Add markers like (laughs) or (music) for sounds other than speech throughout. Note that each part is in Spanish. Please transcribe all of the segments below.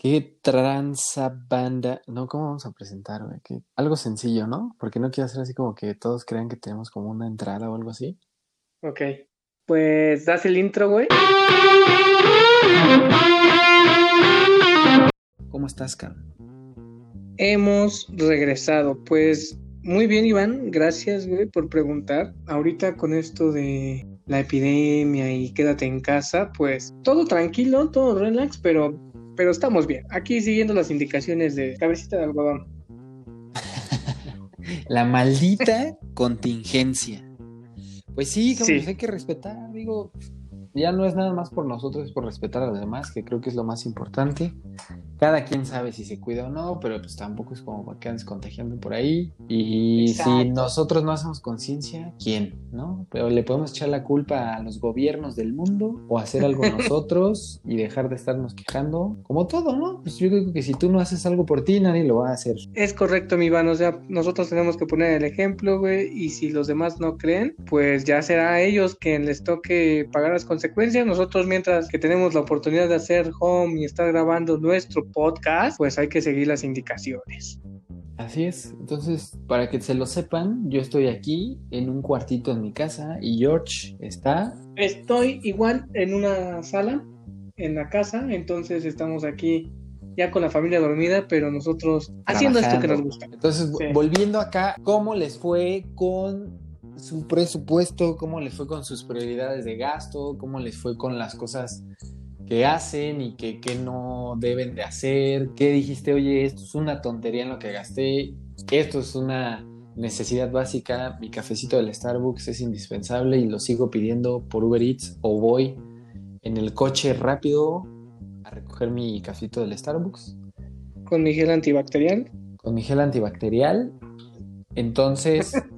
¿Qué tranza banda? No, ¿cómo vamos a presentar, güey? ¿Qué- Algo sencillo, ¿no? Porque no quiero hacer así como que todos crean que tenemos como una entrada o algo así. Ok. Pues das el intro, güey. ¿Cómo estás, Cam? Hemos regresado. Pues muy bien, Iván. Gracias, güey, por preguntar. Ahorita con esto de la epidemia y quédate en casa, pues todo tranquilo, todo relax, pero, pero estamos bien. Aquí siguiendo las indicaciones de cabecita de algodón. (laughs) La maldita contingencia. Pues sí, como Sí. hay que respetar, digo, ya no es nada más por nosotros, es por respetar a los demás, que creo que es lo más importante. Cada quien sabe si se cuida o no, pero pues tampoco es como para que andes contagiando por ahí. Y si Exacto. nosotros no hacemos conciencia, ¿quién? ¿No? Pero le podemos echar la culpa a los gobiernos del mundo o hacer algo (laughs) nosotros y dejar de estarnos quejando, como todo, ¿no? Pues yo creo que si tú no haces algo por ti, nadie lo va a hacer. Es correcto, mi Iván. O sea, nosotros tenemos que poner el ejemplo, güey. Y si los demás no creen, pues ya será a ellos quien les toque pagar las consecuencias. Nosotros, mientras que tenemos la oportunidad de hacer home y estar grabando nuestro podcast, pues hay que seguir las indicaciones. Así es. Entonces, para que se lo sepan, yo estoy aquí en un cuartito en mi casa y George está. Estoy igual en una sala, en la casa. Entonces estamos aquí ya con la familia dormida, pero nosotros haciendo esto que nos trabajando. gusta. Entonces, Sí. volviendo acá, ¿cómo les fue con su presupuesto? ¿Cómo les fue con sus prioridades de gasto? ¿Cómo les fue con las cosas que hacen y que, que no deben de hacer? ¿Qué dijiste? Oye, esto es una tontería en lo que gasté. Esto es una necesidad básica. Mi cafecito del Starbucks es indispensable y lo sigo pidiendo por Uber Eats o voy en el coche rápido a recoger mi cafecito del Starbucks Con mi gel antibacterial. con mi gel antibacterial. Entonces, (laughs)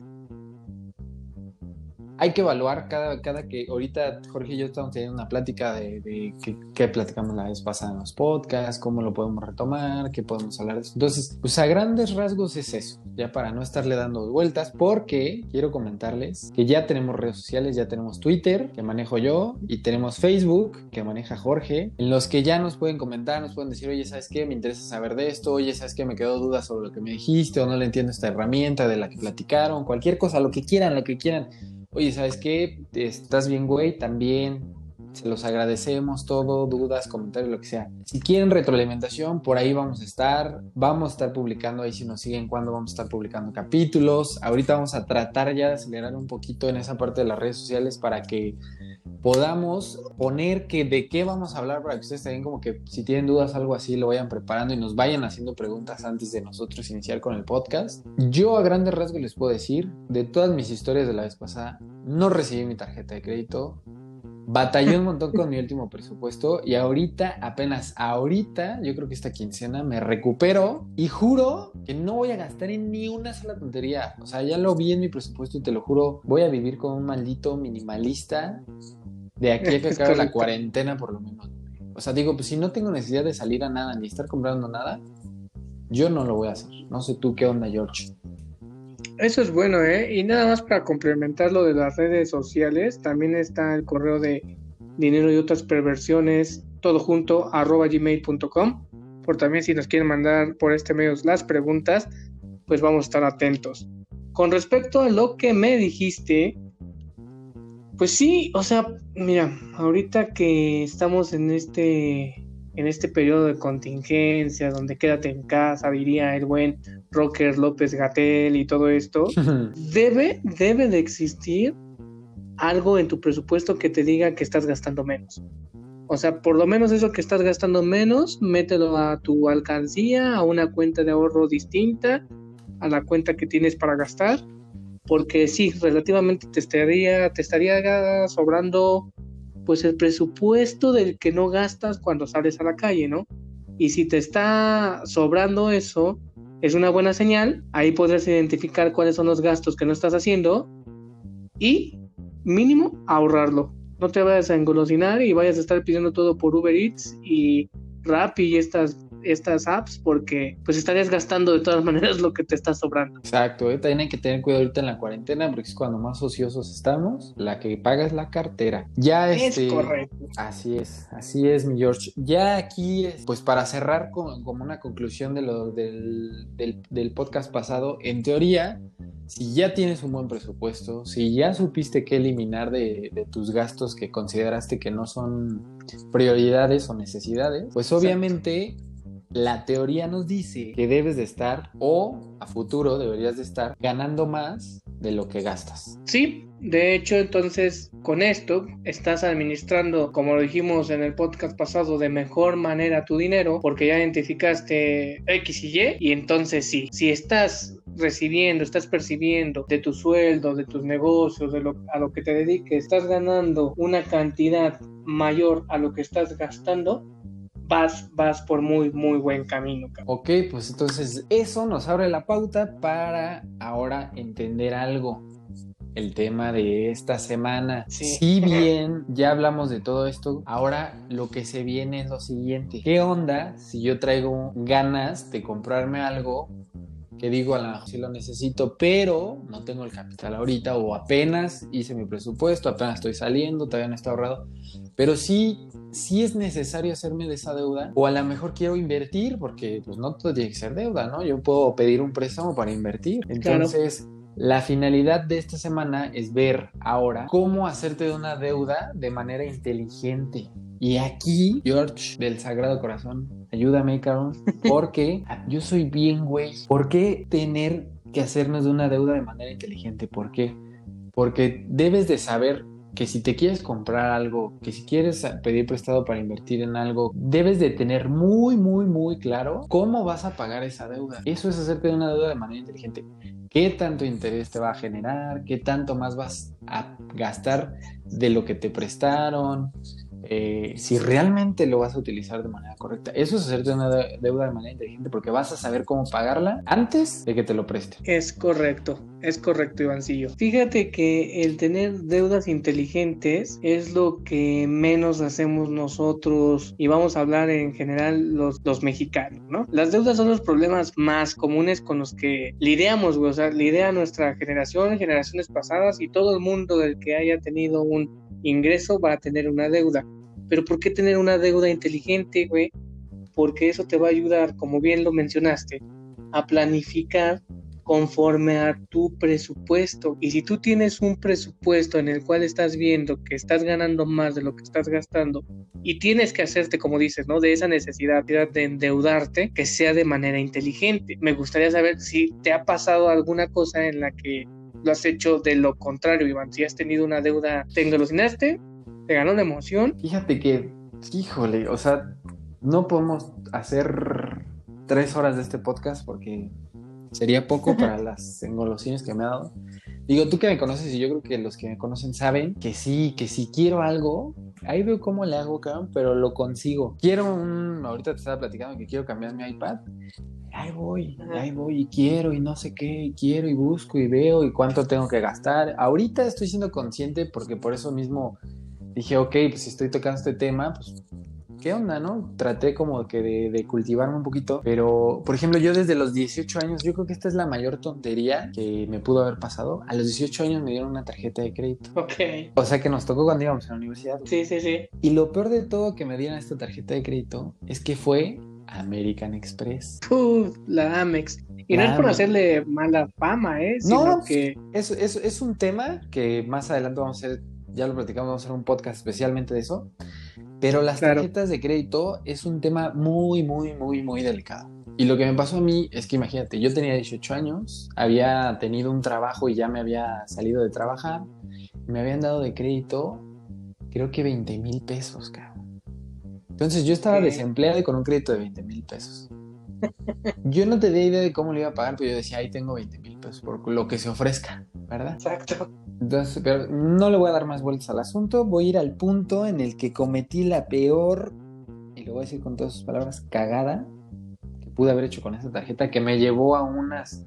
hay que evaluar cada, cada que. Ahorita Jorge y yo estamos teniendo una plática de, de qué, qué platicamos la vez pasada en los podcasts, cómo lo podemos retomar, qué podemos hablar de eso. Entonces, pues a grandes rasgos es eso, ya para no estarle dando vueltas, porque quiero comentarles que ya tenemos redes sociales, ya tenemos Twitter, que manejo yo, y tenemos Facebook, que maneja Jorge, en los que ya nos pueden comentar, nos pueden decir, oye, ¿sabes qué? Me interesa saber de esto, oye, ¿sabes qué? Me quedó duda sobre lo que me dijiste, o no le entiendo esta herramienta de la que platicaron, cualquier cosa, lo que quieran, lo que quieran. Oye, ¿sabes qué? Estás bien, güey, también. Se los agradecemos todo, dudas, comentarios, lo que sea. Si quieren retroalimentación, por ahí vamos a estar. Vamos a estar publicando ahí si nos siguen cuando vamos a estar publicando capítulos. Ahorita vamos a tratar ya de acelerar un poquito en esa parte de las redes sociales para que podamos poner que de qué vamos a hablar para que ustedes también como que si tienen dudas algo así lo vayan preparando y nos vayan haciendo preguntas antes de nosotros iniciar con el podcast. Yo a grandes rasgos les puedo decir, de todas mis historias de la vez pasada, no recibí mi tarjeta de crédito. Batallé un montón con mi último presupuesto y ahorita, apenas ahorita, yo creo que esta quincena me recupero y juro que no voy a gastar en ni una sola tontería. O sea, ya lo vi en mi presupuesto y te lo juro, voy a vivir como un maldito minimalista de aquí a que (laughs) acabe la cuarentena por lo menos. O sea, digo, pues si no tengo necesidad de salir a nada ni estar comprando nada, yo no lo voy a hacer. No sé tú qué onda, George. Eso es bueno, ¿eh? Y nada más para complementar lo de las redes sociales, también está el correo de dinero y otras perversiones, todo junto, arroba gmail.com. Por también si nos quieren mandar por este medio las preguntas, pues vamos a estar atentos. Con respecto a lo que me dijiste, pues sí, o sea, mira, ahorita que estamos en este en este periodo de contingencia, donde quédate en casa, diría el buen Rocker López Gatel y todo esto, (laughs) debe, debe de existir algo en tu presupuesto que te diga que estás gastando menos. O sea, por lo menos eso que estás gastando menos, mételo a tu alcancía, a una cuenta de ahorro distinta, a la cuenta que tienes para gastar, porque sí, relativamente te estaría, te estaría sobrando pues el presupuesto del que no gastas cuando sales a la calle, ¿no? Y si te está sobrando eso, es una buena señal. Ahí podrás identificar cuáles son los gastos que no estás haciendo y mínimo ahorrarlo. No te vayas a engolosinar y vayas a estar pidiendo todo por Uber Eats y Rappi y estas estas apps porque pues estarías gastando de todas (laughs) maneras lo que te está sobrando. Exacto, ¿eh? también hay que tener cuidado ahorita en la cuarentena porque es cuando más ociosos estamos, la que paga es la cartera. Ya Es este, correcto. Así es, así es, mi George. Ya aquí, pues para cerrar con, como una conclusión de lo del, del, del podcast pasado, en teoría, si ya tienes un buen presupuesto, si ya supiste qué eliminar de, de tus gastos que consideraste que no son prioridades o necesidades, pues obviamente la teoría nos dice que debes de estar o a futuro deberías de estar ganando más de lo que gastas. Sí, de hecho, entonces con esto estás administrando, como lo dijimos en el podcast pasado, de mejor manera tu dinero, porque ya identificaste X y Y, y entonces sí, si estás recibiendo, estás percibiendo de tu sueldo, de tus negocios, de lo, a lo que te dediques, estás ganando una cantidad mayor a lo que estás gastando, vas, vas por muy, muy buen camino. cabrón. Ok, pues entonces eso nos abre la pauta para ahora entender algo. El tema de esta semana. Sí. Si bien ya hablamos de todo esto, ahora lo que se viene es lo siguiente. ¿Qué onda si yo traigo ganas de comprarme algo que digo, a lo mejor sí lo necesito, pero no tengo el capital ahorita o apenas hice mi presupuesto, apenas estoy saliendo, todavía no está ahorrado, pero sí, sí es necesario hacerme de esa deuda o a lo mejor quiero invertir porque pues no todo tiene que ser deuda, ¿no? Yo puedo pedir un préstamo para invertir. Entonces... La finalidad de esta semana es ver ahora cómo hacerte de una deuda de manera inteligente. Y aquí, George del Sagrado Corazón, ayúdame, cabrón, porque yo soy bien, güey. ¿Por qué tener que hacernos de una deuda de manera inteligente? ¿Por qué? Porque debes de saber que si te quieres comprar algo, que si quieres pedir prestado para invertir en algo, debes de tener muy, muy, muy claro cómo vas a pagar esa deuda. Eso es hacerte de una deuda de manera inteligente. ¿Qué tanto interés te va a generar? ¿Qué tanto más vas a gastar de lo que te prestaron? Eh, si realmente lo vas a utilizar de manera correcta. Eso es hacerte una de- deuda de manera inteligente porque vas a saber cómo pagarla antes de que te lo preste. Es correcto, es correcto, Ivancillo. Fíjate que el tener deudas inteligentes es lo que menos hacemos nosotros y vamos a hablar en general los, mexicanos, ¿no? Las deudas son los problemas más comunes con los que lidiamos, güey, o sea, lidia nuestra generación, generaciones pasadas y todo el mundo del que haya tenido un ingreso va a tener una deuda. Pero ¿por qué tener una deuda inteligente, güey? Porque eso te va a ayudar, como bien lo mencionaste, a planificar conforme a tu presupuesto. Y si tú tienes un presupuesto en el cual estás viendo que estás ganando más de lo que estás gastando y tienes que hacerte, como dices, ¿no? De esa necesidad de endeudarte, que sea de manera inteligente. Me gustaría saber si te ha pasado alguna cosa en la que lo has hecho de lo contrario, Iván. Si has tenido una deuda, te engalocinaste, te ganó la emoción. Fíjate que, híjole, o sea, no podemos hacer tres horas de este podcast porque sería poco para las engolosines que me ha dado. Digo, tú que me conoces y yo creo que los que me conocen saben que sí, que si quiero algo, ahí veo cómo le hago, cabrón, pero lo consigo. Quiero un, ahorita te estaba platicando que quiero cambiar mi iPad. Ahí voy, ahí voy y quiero y no sé qué, y quiero y busco y veo y cuánto tengo que gastar. Ahorita estoy siendo consciente porque por eso mismo dije, ok, pues si estoy tocando este tema, pues ¿qué onda, no? Traté como que de, de, cultivarme un poquito, pero por ejemplo, yo desde los 18 años, yo creo que esta es la mayor tontería que me pudo haber pasado. A los 18 años me dieron una tarjeta de crédito. Ok. O sea que nos tocó cuando íbamos a la universidad. Sí, sí, sí. Y lo peor de todo que me dieron esta tarjeta de crédito es que fue American Express. Uf, la Amex. Y no es por Amex. hacerle mala fama, ¿eh? No. Sino que Es, es, es un tema que más adelante vamos a hacer, ya lo platicamos, vamos a hacer un podcast especialmente de eso. Pero las Claro. tarjetas de crédito es un tema muy, muy, muy, muy delicado. Y lo que me pasó a mí es que imagínate, yo tenía 18 años, había tenido un trabajo y ya me había salido de trabajar. Me habían dado de crédito, creo que 20 mil pesos, cabrón. Entonces yo estaba desempleado y con un crédito de 20 mil pesos. Yo no tenía idea de cómo lo iba a pagar, pero yo decía, ahí tengo 20 mil pesos por lo que se ofrezca, ¿verdad? Exacto. Entonces, pero no le voy a dar más vueltas al asunto, voy a ir al punto en el que cometí la peor, y lo voy a decir con todas sus palabras, cagada que pude haber hecho con esa tarjeta que me llevó a unas...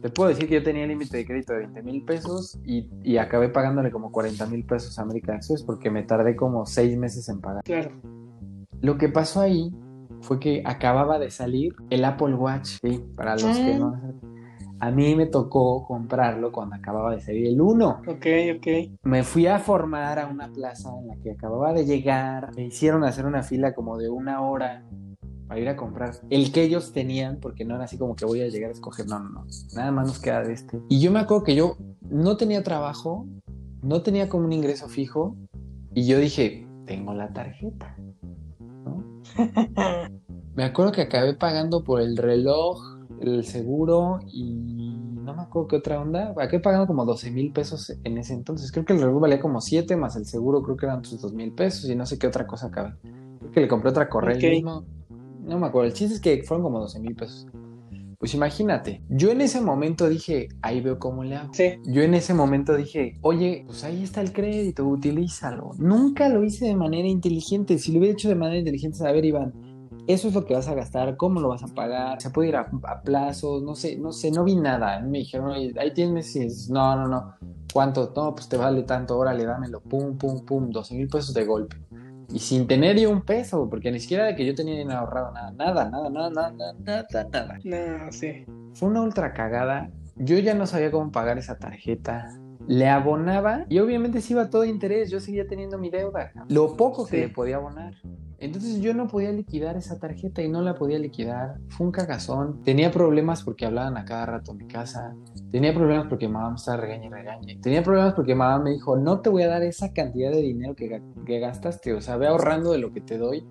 Te puedo decir que yo tenía límite de crédito de 20 mil pesos y, y acabé pagándole como 40 mil pesos a American Express porque me tardé como seis meses en pagar. Claro. Lo que pasó ahí fue que acababa de salir el Apple Watch, sí, para los que no a mí me tocó comprarlo cuando acababa de salir el 1. Ok, ok. Me fui a formar a una plaza en la que acababa de llegar. Me hicieron hacer una fila como de una hora para ir a comprar el que ellos tenían, porque no era así como que voy a llegar a escoger. No, no, no. Nada más nos queda de este. Y yo me acuerdo que yo no tenía trabajo, no tenía como un ingreso fijo. Y yo dije, tengo la tarjeta. ¿no? (laughs) me acuerdo que acabé pagando por el reloj el seguro y no me acuerdo qué otra onda. Acabé pagando como 12 mil pesos en ese entonces. Creo que el reloj valía como 7 más el seguro, creo que eran sus 2 mil pesos y no sé qué otra cosa acabé. Creo que le compré otra correa mismo. No me acuerdo. El chiste es que fueron como 12 mil pesos. Pues imagínate, yo en ese momento dije, ahí veo cómo le hago. Sí. Yo en ese momento dije, oye, pues ahí está el crédito, utilízalo. Nunca lo hice de manera inteligente. Si lo hubiera hecho de manera inteligente, a ver, Iván, eso es lo que vas a gastar, cómo lo vas a pagar, se puede ir a, plazos, no sé, no sé, no vi nada. Me dijeron, ahí tienes, y no, no, no, ¿cuánto? No, pues te vale tanto, órale, dámelo, pum, pum, pum, 12 mil pesos de golpe. Y sin tener yo un peso, porque ni siquiera de que yo tenía dinero ahorrado, nada, nada, nada, nada, nada, nada, nada. No, sí. Fue una ultra cagada. Yo ya no sabía cómo pagar esa tarjeta le abonaba y obviamente se iba todo interés, yo seguía teniendo mi deuda, lo poco que le podía abonar. Entonces yo no podía liquidar esa tarjeta y no la podía liquidar. Fue un cagazón. Tenía problemas porque hablaban a cada rato en mi casa. Tenía problemas porque mamá me estaba regañando y regañe. Tenía problemas porque mamá me dijo, no te voy a dar esa cantidad de dinero que, que gastaste. O sea, ve ahorrando de lo que te doy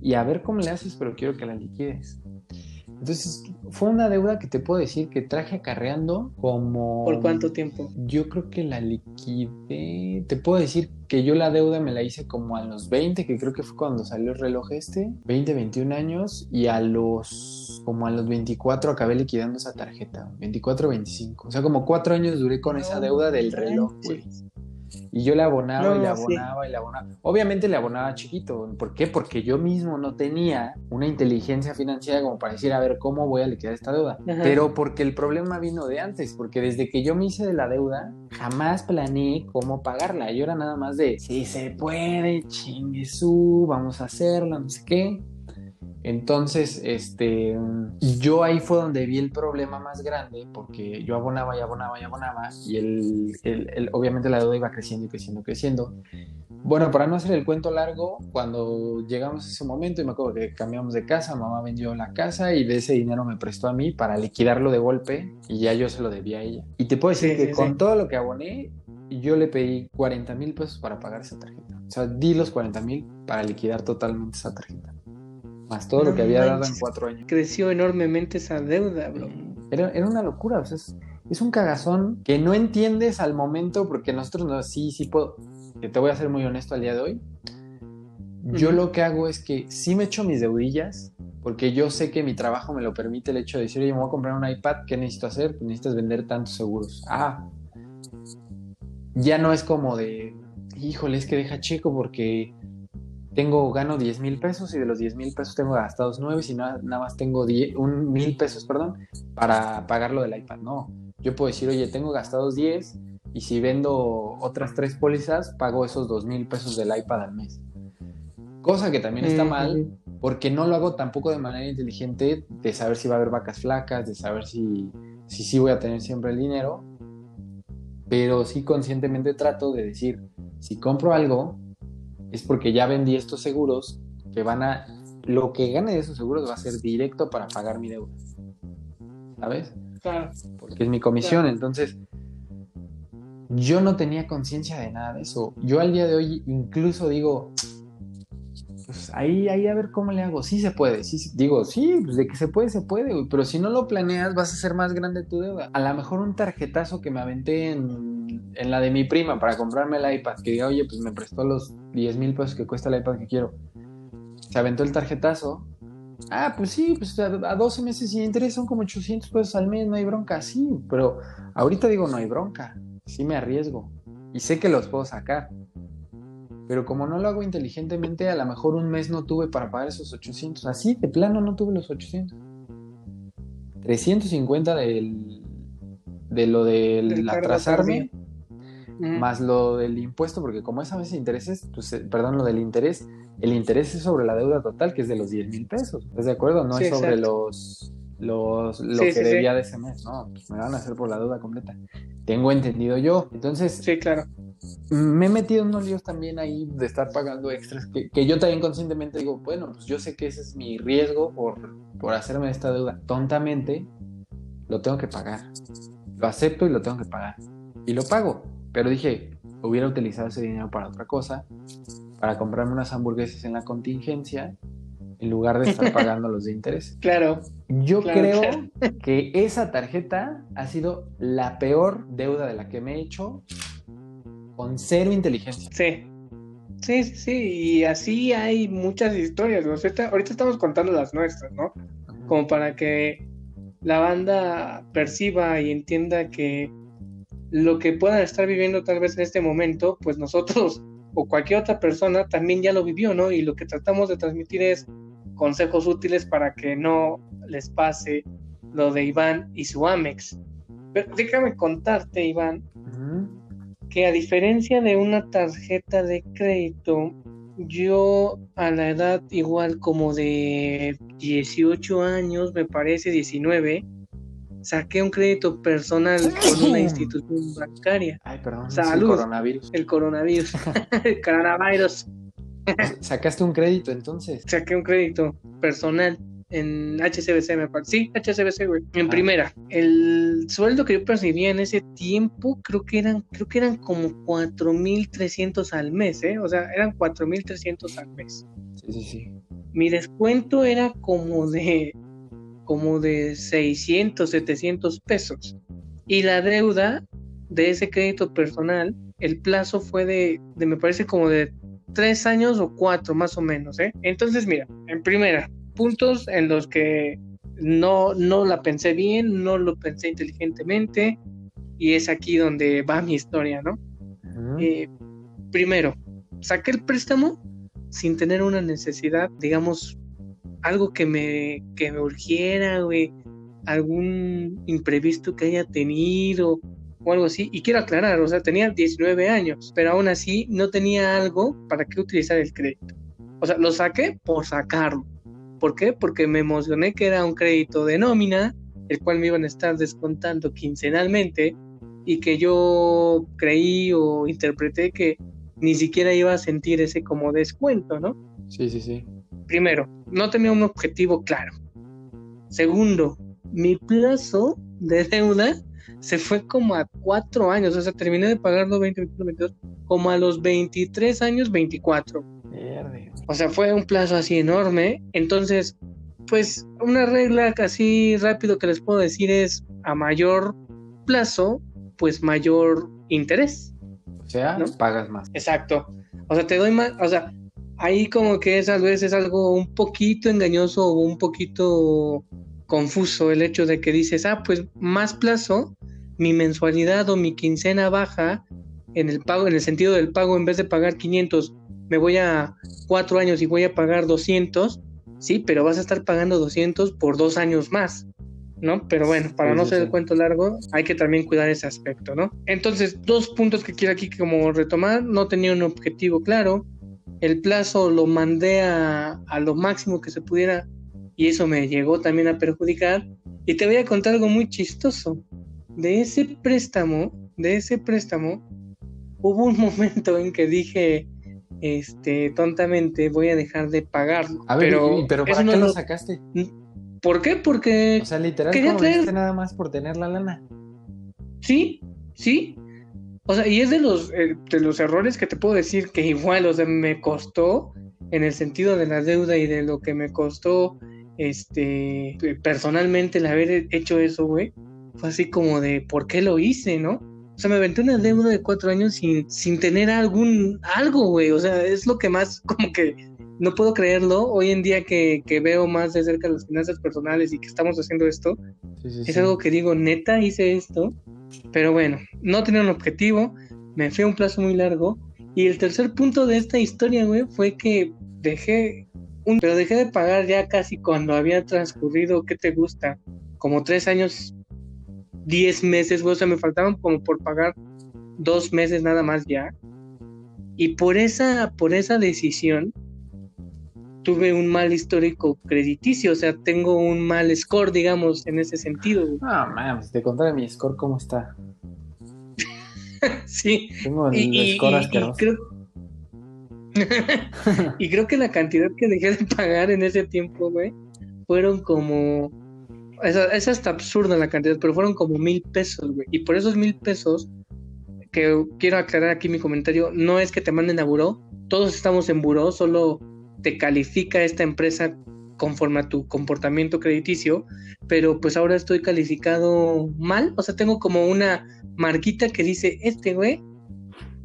y a ver cómo le haces, pero quiero que la liquides. Entonces, fue una deuda que te puedo decir que traje acarreando como... ¿Por cuánto tiempo? Yo creo que la liquidé... Te puedo decir que yo la deuda me la hice como a los 20, que creo que fue cuando salió el reloj este, 20, 21 años, y a los... como a los 24 acabé liquidando esa tarjeta, 24, 25. O sea, como cuatro años duré con esa deuda del reloj, güey. Y yo le abonaba y le abonaba y le abonaba. Obviamente le abonaba chiquito. ¿Por qué? Porque yo mismo no tenía una inteligencia financiera como para decir, a ver, ¿cómo voy a liquidar esta deuda? Pero porque el problema vino de antes, porque desde que yo me hice de la deuda, jamás planeé cómo pagarla. Yo era nada más de, si se puede, chingue su, vamos a hacerlo, no sé qué. Entonces, este, yo ahí fue donde vi el problema más grande, porque yo abonaba y abonaba y abonaba, y el, obviamente la deuda iba creciendo y creciendo y creciendo. Bueno, para no hacer el cuento largo, cuando llegamos a ese momento, y me acuerdo que cambiamos de casa, mamá vendió la casa y de ese dinero me prestó a mí para liquidarlo de golpe y ya yo se lo debía a ella. Y te puedo decir que con todo lo que aboné, yo le pedí 40 mil pesos para pagar esa tarjeta. O sea, di los 40 mil para liquidar totalmente esa tarjeta más todo lo que había dado en cuatro años. Creció enormemente esa deuda, bro. Era, era una locura, o sea, es, un cagazón que no entiendes al momento, porque nosotros no, sí, sí puedo, te voy a ser muy honesto al día de hoy. Yo lo que hago es que sí me echo mis deudillas, porque yo sé que mi trabajo me lo permite el hecho de decir, oye, me voy a comprar un iPad, ¿qué necesito hacer? Pues necesitas vender tantos seguros. Ah, ya no es como de, híjole, es que deja chico porque tengo, gano 10 mil pesos y de los 10 mil pesos tengo gastados 9 y nada, nada más tengo 10, un mil pesos, perdón, para pagar lo del iPad. No, yo puedo decir, oye, tengo gastados 10 y si vendo otras tres pólizas, pago esos 2 mil pesos del iPad al mes. Cosa que también está mal porque no lo hago tampoco de manera inteligente de saber si va a haber vacas flacas, de saber si sí si, voy a tener siempre el dinero, pero sí conscientemente trato de decir, si compro algo, es porque ya vendí estos seguros que van a, lo que gane de esos seguros va a ser directo para pagar mi deuda. ¿Sabes? Claro. Porque es mi comisión, entonces yo no tenía conciencia de nada de eso. Yo al día de hoy incluso digo, pues ahí, ahí a ver cómo le hago. Sí se puede, sí, digo, sí, pues de que se puede, se puede, pero si no lo planeas vas a ser más grande tu deuda. A lo mejor un tarjetazo que me aventé en en la de mi prima para comprarme el iPad, que diga, oye, pues me prestó los 10 mil pesos que cuesta el iPad que quiero. Se aventó el tarjetazo. Ah, pues sí, pues a, 12 meses sin interés son como 800 pesos al mes, no hay bronca, sí, pero ahorita digo, no hay bronca, sí me arriesgo y sé que los puedo sacar. Pero como no lo hago inteligentemente, a lo mejor un mes no tuve para pagar esos 800. Así, de plano, no tuve los 800. 350 del, de lo del atrasarme más lo del impuesto, porque como esa vez intereses, pues, eh, perdón, lo del interés, el interés es sobre la deuda total, que es de los 10 mil pesos. ¿Estás de acuerdo? No es sobre los, los lo que debía de ese mes, no, pues me van a hacer por la deuda completa. Tengo entendido yo. Entonces, sí, claro. Me he metido en unos líos también ahí de estar pagando extras, que, que, yo también conscientemente digo, bueno, pues yo sé que ese es mi riesgo por, por hacerme esta deuda. Tontamente, lo tengo que pagar. Lo acepto y lo tengo que pagar. Y lo pago. Pero dije, hubiera utilizado ese dinero para otra cosa, para comprarme unas hamburguesas en la contingencia, en lugar de estar (laughs) pagando los de interés. Claro. Yo creo que esa tarjeta ha sido la peor deuda de la que me he hecho con cero inteligencia. Sí. Sí, sí, sí, y así hay muchas historias. Ahorita, ahorita estamos contando las nuestras, ¿no? Como para que la banda perciba y entienda que lo que puedan estar viviendo tal vez en este momento, pues nosotros (laughs) o cualquier otra persona también ya lo vivió, ¿no? Y lo que tratamos de transmitir es consejos útiles para que no les pase lo de Iván y su Amex. Pero déjame contarte, Iván, que a diferencia de una tarjeta de crédito, yo a la edad igual como de 18 años, me parece 19, saqué un crédito personal con una institución bancaria. Ay, perdón. Salud. El coronavirus. El coronavirus. (laughs) el coronavirus. ¿Sacaste un crédito entonces? Saqué un crédito personal en HCBC, me parece. Sí, HCBC, güey. En ah. primera. El sueldo que yo percibía en ese tiempo, creo que eran, creo que eran como 4.300 al mes, ¿eh? O sea, eran 4.300 al mes. Sí, sí, sí. Mi descuento era como de como de 600, 700 pesos. Y la deuda de ese crédito personal, el plazo fue de, de me parece como de tres años o cuatro más o menos. ¿eh? Entonces, mira, en primera, puntos en los que no, no la pensé bien, no lo pensé inteligentemente, y es aquí donde va mi historia, ¿no? Eh, primero, saqué el préstamo sin tener una necesidad, digamos, algo que me, que me urgiera, güey, algún imprevisto que haya tenido o algo así. Y quiero aclarar, o sea, tenía 19 años, pero aún así no tenía algo para qué utilizar el crédito. O sea, lo saqué por sacarlo. ¿Por qué? Porque me emocioné que era un crédito de nómina, el cual me iban a estar descontando quincenalmente y que yo creí o interpreté que ni siquiera iba a sentir ese como descuento, ¿no? Sí, sí, sí. Primero, no tenía un objetivo claro. Segundo, mi plazo de deuda se fue como a cuatro años, o sea, terminé de pagarlo 20, 22, como a los 23 años, 24. O sea, fue un plazo así enorme. Entonces, pues una regla casi rápido que les puedo decir es a mayor plazo, pues mayor interés. O sea, ¿no? pagas más. Exacto. O sea, te doy más, o sea, ahí como que es a veces algo un poquito engañoso o un poquito confuso el hecho de que dices, ah, pues más plazo, mi mensualidad o mi quincena baja en el pago, en el sentido del pago, en vez de pagar 500, me voy a cuatro años y voy a pagar 200, sí, pero vas a estar pagando 200 por dos años más. ¿no? Pero bueno, para no ser el cuento largo, hay que también cuidar ese aspecto, ¿no? Entonces, dos puntos que quiero aquí como retomar, no tenía un objetivo claro, el plazo lo mandé a, lo máximo que se pudiera y eso me llegó también a perjudicar. Y te voy a contar algo muy chistoso. De ese préstamo, de ese préstamo, hubo un (laughs) momento en que dije, este, tontamente, voy a dejar de pagarlo. A ver, pero, pero ¿para qué lo sacaste? ¿Por qué? Porque... O sea, literal, quería traer... nada más por tener la lana. Sí, sí, o sea, y es de los, eh, de los errores que te puedo decir que igual, o sea, me costó en el sentido de la deuda y de lo que me costó este personalmente el haber hecho eso, güey. Fue así como de ¿por qué lo hice, no? O sea, me aventé una deuda de cuatro años sin, sin tener algún algo, güey. O sea, es lo que más (laughs) como que no puedo creerlo. Hoy en día que, que veo más de cerca las finanzas personales y que estamos haciendo esto, es algo que digo, neta, hice esto. Pero bueno, no tenía un objetivo, me fui a un plazo muy largo. Y el tercer punto de esta historia, güey, fue que dejé un, pero dejé de pagar ya casi cuando había transcurrido, ¿qué te gusta? Como tres años, diez meses, güey, o sea, me faltaban como por pagar dos meses nada más ya. Y por esa, por esa decisión tuve un mal histórico crediticio, o sea, tengo un mal score, digamos, en ese sentido. No, mames, te contaré mi score cómo está. (laughs) sí. Tengo el y, score y, creo... (laughs) y creo que la cantidad que dejé de pagar en ese tiempo, güey, fueron como es, hasta absurda la cantidad, pero fueron como mil pesos, güey. Y por esos mil pesos, que quiero aclarar aquí mi comentario, no es que te manden a buró, todos estamos en buró, solo te califica esta empresa conforme a tu comportamiento crediticio, pero pues ahora estoy calificado mal, o sea, tengo como una marquita que dice, este güey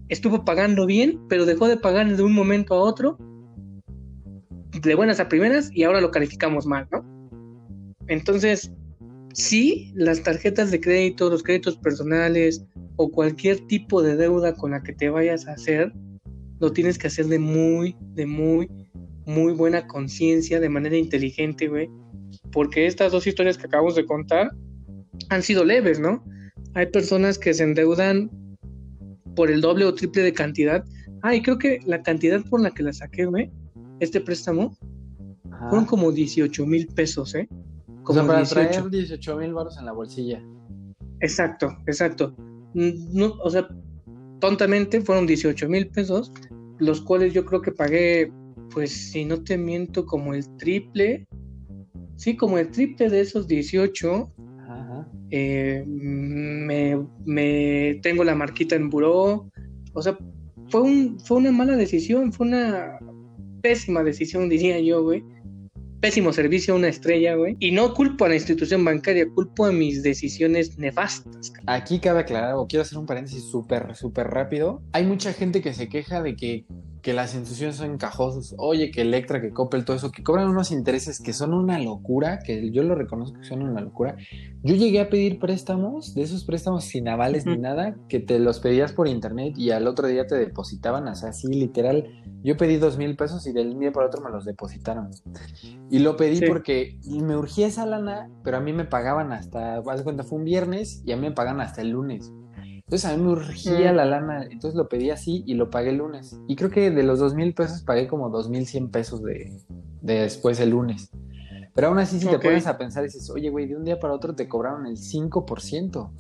estuvo pagando bien, pero dejó de pagar de un momento a otro, de buenas a primeras, y ahora lo calificamos mal, ¿no? Entonces, sí, las tarjetas de crédito, los créditos personales o cualquier tipo de deuda con la que te vayas a hacer, lo tienes que hacer de muy, de muy, muy buena conciencia, de manera inteligente, güey. Porque estas dos historias que acabamos de contar han sido leves, ¿no? Hay personas que se endeudan por el doble o triple de cantidad. Ah, y creo que la cantidad por la que la saqué, güey, este préstamo, fueron como 18 mil pesos, ¿eh? O sea, para traer 18 mil baros en la bolsilla. Exacto, exacto. No, o sea, tontamente fueron 18 mil pesos, los cuales yo creo que pagué, pues si no te miento, como el triple. Sí, como el triple de esos 18. Ajá. Eh, me, me, tengo la marquita en buró. O sea, fue, un, fue una mala decisión, fue una pésima decisión, diría yo, güey pésimo servicio, una estrella, güey. Y no culpo a la institución bancaria, culpo a mis decisiones nefastas. Aquí cabe aclarar, o quiero hacer un paréntesis súper, súper rápido. Hay mucha gente que se queja de que que las instituciones son encajosas, oye, que Electra, que Coppel, todo eso, que cobran unos intereses que son una locura, que yo lo reconozco que son una locura. Yo llegué a pedir préstamos, de esos préstamos sin avales ni nada, que te los pedías por internet y al otro día te depositaban, o sea, así literal. Yo pedí dos mil pesos y del día para otro me los depositaron. Y lo pedí porque me urgía esa lana, pero a mí me pagaban hasta, haz cuenta, fue un viernes y a mí me pagan hasta el lunes. Entonces a mí me urgía la lana, entonces lo pedí así y lo pagué el lunes. Y creo que de los dos mil pesos pagué como dos mil cien pesos de, después el lunes. Pero aún así, si te pones a pensar, dices, oye, güey, de un día para otro te cobraron el 5%.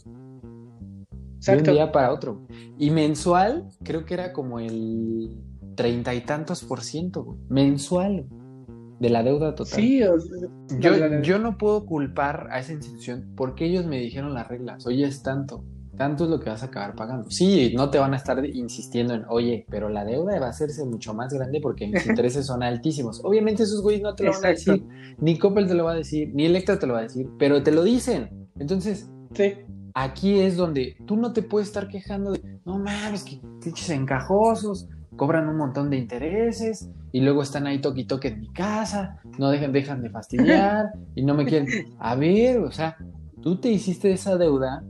De un día para otro. Y mensual, creo que era como el treinta y tantos por ciento, güey. Mensual. De la deuda total. Sí, yo, yo no puedo culpar a esa institución porque ellos me dijeron las reglas. Oye, es tanto tanto es lo que vas a acabar pagando. Sí, no te van a estar insistiendo en, oye, pero la deuda va a hacerse mucho más grande porque mis (laughs) intereses son altísimos. Obviamente esos güeyes no te lo van a decir, ni Coppel te lo va a decir, ni Electra te lo va a decir, pero te lo dicen. Entonces, aquí es donde tú no te puedes estar quejando de, no mames, que dichos encajosos, cobran un montón de intereses y luego están ahí toque y toque en mi casa, no dejan, dejan de fastidiar (laughs) y no me quieren. A ver, o sea, tú te hiciste esa deuda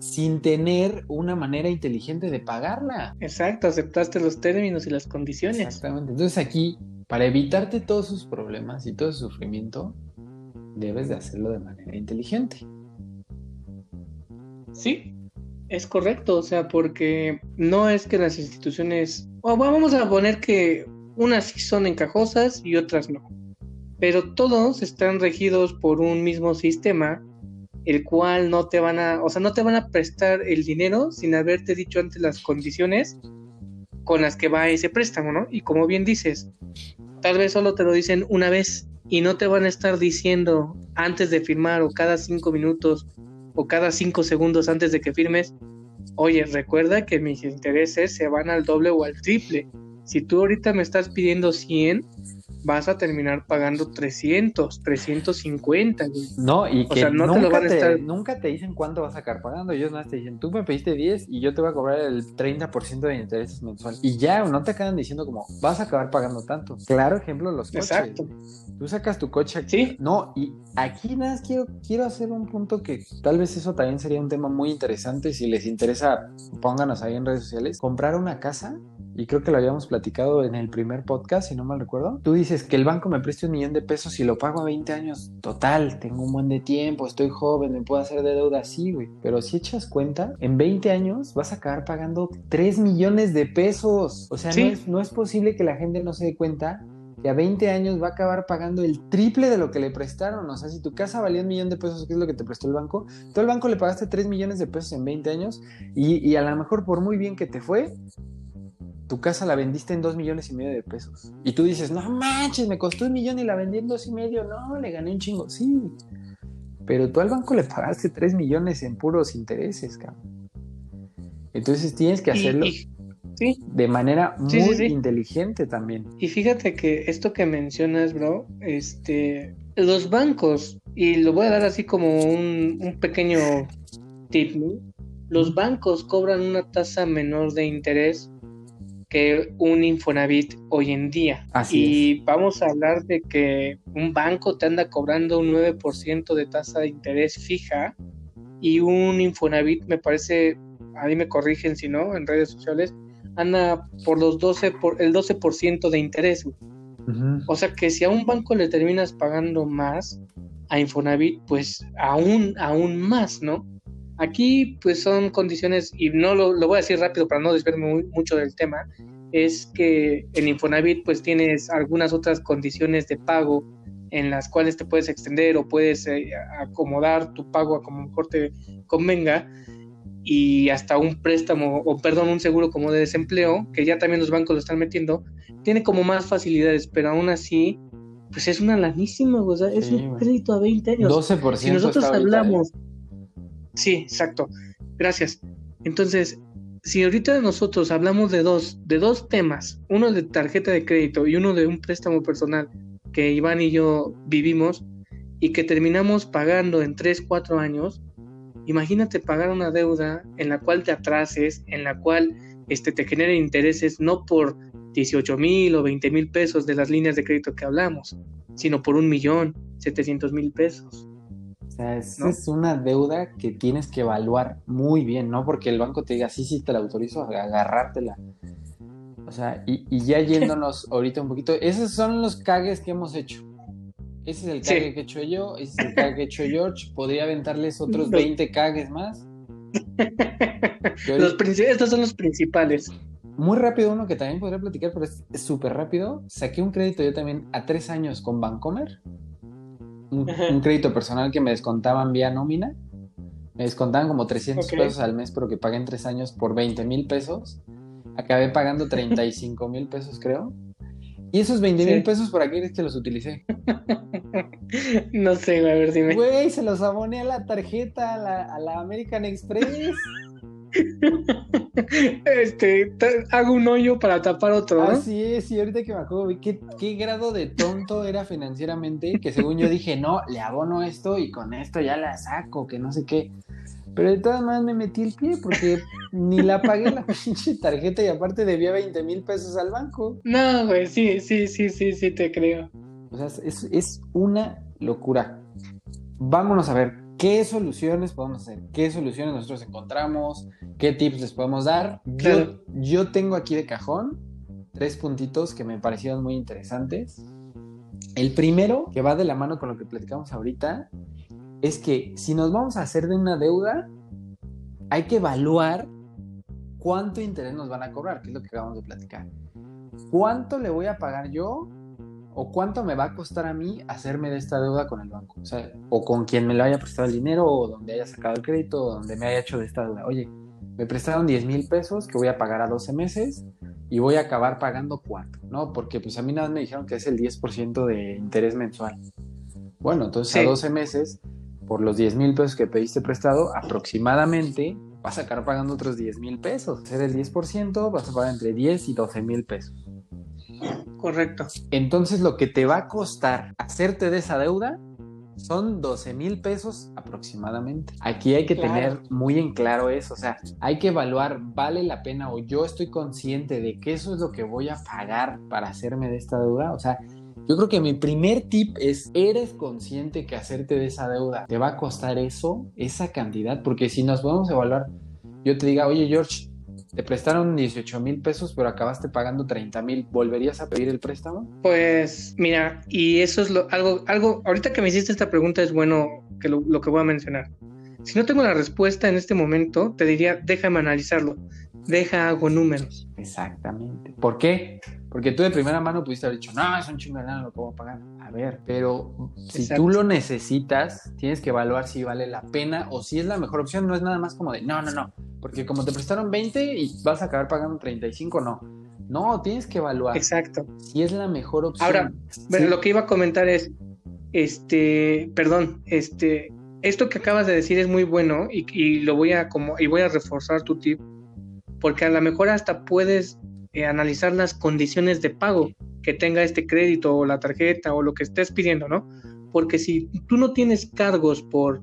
sin tener una manera inteligente de pagarla. Exacto, aceptaste los términos y las condiciones. Exactamente. Entonces aquí, para evitarte todos sus problemas y todo ese sufrimiento, debes de hacerlo de manera inteligente. Sí, es correcto, o sea, porque no es que las instituciones, vamos a poner que unas sí son encajosas y otras no, pero todos están regidos por un mismo sistema el cual no te van a, o sea, no te van a prestar el dinero sin haberte dicho antes las condiciones con las que va ese préstamo, ¿no? Y como bien dices, tal vez solo te lo dicen una vez y no te van a estar diciendo antes de firmar o cada cinco minutos o cada cinco segundos antes de que firmes, oye, recuerda que mis intereses se van al doble o al triple. Si tú ahorita me estás pidiendo 100, vas a terminar pagando 300, 350, No, y que nunca, te nunca te dicen cuánto vas a acabar pagando. Ellos nada te dicen, tú me pediste 10 y yo te voy a cobrar el 30% de intereses mensuales. Y ya, no te acaban diciendo como, vas a acabar pagando tanto. Claro ejemplo, los coches. Exacto. Tú sacas tu coche aquí. Sí. No, y aquí nada más quiero, quiero hacer un punto que tal vez eso también sería un tema muy interesante. Si les interesa, pónganos ahí en redes sociales. Comprar una casa y creo que lo habíamos platicado en el primer podcast, si no mal recuerdo. Tú dices que el banco me preste un millón de pesos y lo pago a 20 años. Total, tengo un buen de tiempo, estoy joven, me puedo hacer de deuda así, güey. Pero si echas cuenta, en 20 años vas a acabar pagando 3 millones de pesos. O sea, no, es, no es posible que la gente no se dé cuenta que a 20 años va a acabar pagando el triple de lo que le prestaron. O sea, si tu casa valía un millón de pesos, ¿qué es lo que te prestó el banco? Tú al banco le pagaste 3 millones de pesos en 20 años y, y a lo mejor por muy bien que te fue, tu casa la vendiste en 2 millones y medio de pesos. Y tú dices, no manches, me costó un millón y la vendí en dos y medio. No, le gané un chingo. Sí. Pero tú al banco le pagaste 3 millones en puros intereses, cabrón. Entonces tienes que hacerlo. Sí. De manera muy inteligente también. Y fíjate que esto que mencionas, bro, este, los bancos, y lo voy a dar así como un, un pequeño tip, ¿no? los bancos cobran una tasa menor de interés que un Infonavit hoy en día. Así y vamos a hablar de que un banco te anda cobrando un 9% de tasa de interés fija y un Infonavit me parece, ahí me corrigen si no, en redes sociales, anda por los 12 por el 12% de interés. O sea que si a un banco le terminas pagando más, a Infonavit, pues aún, aún más, ¿no? Aquí pues son condiciones, y no lo, lo voy a decir rápido para no desviarme mucho del tema, es que en Infonavit pues tienes algunas otras condiciones de pago en las cuales te puedes extender o puedes eh, acomodar tu pago a como mejor te convenga y hasta un préstamo o perdón, un seguro como de desempleo, que ya también los bancos lo están metiendo, tiene como más facilidades, pero aún así, pues es una lanísima, o sea, es un crédito a 20 años. 12%. Si nosotros hablamos... Sí, exacto. Gracias. Entonces, si ahorita nosotros hablamos de dos, de dos temas, uno de tarjeta de crédito y uno de un préstamo personal que Iván y yo vivimos y que terminamos pagando en 3, 4 años, Imagínate pagar una deuda en la cual te atrases, en la cual este, te genere intereses no por 18 mil o 20 mil pesos de las líneas de crédito que hablamos, sino por un millón, 700 mil pesos. O sea, es, es, una deuda que tienes que evaluar muy bien, ¿no? Porque el banco te diga, sí, sí, te la autorizo, agarrártela. O sea, y, y ya (laughs) yéndonos ahorita un poquito, esos son los cagues que hemos hecho. Ese es el cague que he hecho yo, ese es el cague que he hecho George. Podría aventarles otros 20 cagues más. (laughs) los estos son los principales. Muy rápido uno que también podría platicar, pero es súper rápido. Saqué un crédito yo también a tres años con Bancomer. Un, un, crédito personal que me descontaban vía nómina. Me descontaban como 300 okay. pesos al mes, pero que pagué en tres años por 20 mil pesos. Acabé pagando 35 mil pesos, creo. ¿Y esos 20 mil sí. pesos para qué es que los utilicé? (laughs) no sé, güey, a ver, dime. Güey, se los aboné a la tarjeta, a la, a la American Express. Este, hago un hoyo para tapar otro. ¿no? Así es, y ahorita que me acuerdo, ¿qué, qué grado de tonto era financieramente, que según yo dije, no, le abono esto y con esto ya la saco, que no sé qué. Pero de todas maneras me metí el pie porque ni la pagué la (laughs) pinche tarjeta y aparte debía 20 mil pesos al banco. No, güey, sí, sí, sí, sí, sí, te creo. O sea, es, es una locura. Vámonos a ver qué soluciones podemos hacer, qué soluciones nosotros encontramos, qué tips les podemos dar. Claro. Yo, yo tengo aquí de cajón tres puntitos que me parecieron muy interesantes. El primero, que va de la mano con lo que platicamos ahorita, es que si nos vamos a hacer de una deuda, hay que evaluar cuánto interés nos van a cobrar, que es lo que acabamos de platicar. ¿Cuánto le voy a pagar yo o cuánto me va a costar a mí hacerme de esta deuda con el banco? O sea, o con quien me lo haya prestado el dinero o donde haya sacado el crédito o donde me haya hecho de esta deuda. Oye, me prestaron 10 mil pesos que voy a pagar a 12 meses y voy a acabar pagando 4, ¿no? Porque pues a mí nada más me dijeron que es el 10% de interés mensual. Bueno, entonces sí. a 12 meses por los 10 mil pesos que pediste prestado, aproximadamente vas a acabar pagando otros 10 mil pesos. Ser el 10%, vas a pagar entre 10 y 12 mil pesos. Correcto. Entonces lo que te va a costar hacerte de esa deuda son 12 mil pesos aproximadamente. Aquí hay que claro. tener muy en claro eso, o sea, hay que evaluar, ¿vale la pena o yo estoy consciente de que eso es lo que voy a pagar para hacerme de esta deuda? O sea, yo creo que mi primer tip es, ¿eres consciente que hacerte de esa deuda te va a costar eso, esa cantidad? Porque si nos podemos evaluar, yo te diga, oye George, te prestaron 18 mil pesos, pero acabaste pagando 30 mil, ¿volverías a pedir el préstamo? Pues mira, y eso es lo, algo, algo, ahorita que me hiciste esta pregunta es bueno que lo, lo que voy a mencionar. Si no tengo la respuesta en este momento, te diría, déjame analizarlo, deja hago números. Exactamente. ¿Por qué? Porque tú de primera mano pudiste haber dicho, no, es un chingo de lana, lo puedo pagar. A ver, pero si Exacto. tú lo necesitas, tienes que evaluar si vale la pena o si es la mejor opción. No es nada más como de, no, no, no. Porque como te prestaron 20 y vas a acabar pagando 35, no. No, tienes que evaluar Exacto. si es la mejor opción. Ahora, Sí. Lo que iba a comentar es, este, perdón, este, esto que acabas de decir es muy bueno y, y lo voy a como y voy a reforzar tu tip, porque a lo mejor hasta puedes eh, analizar las condiciones de pago que tenga este crédito o la tarjeta o lo que estés pidiendo, ¿no? Porque si tú no tienes cargos por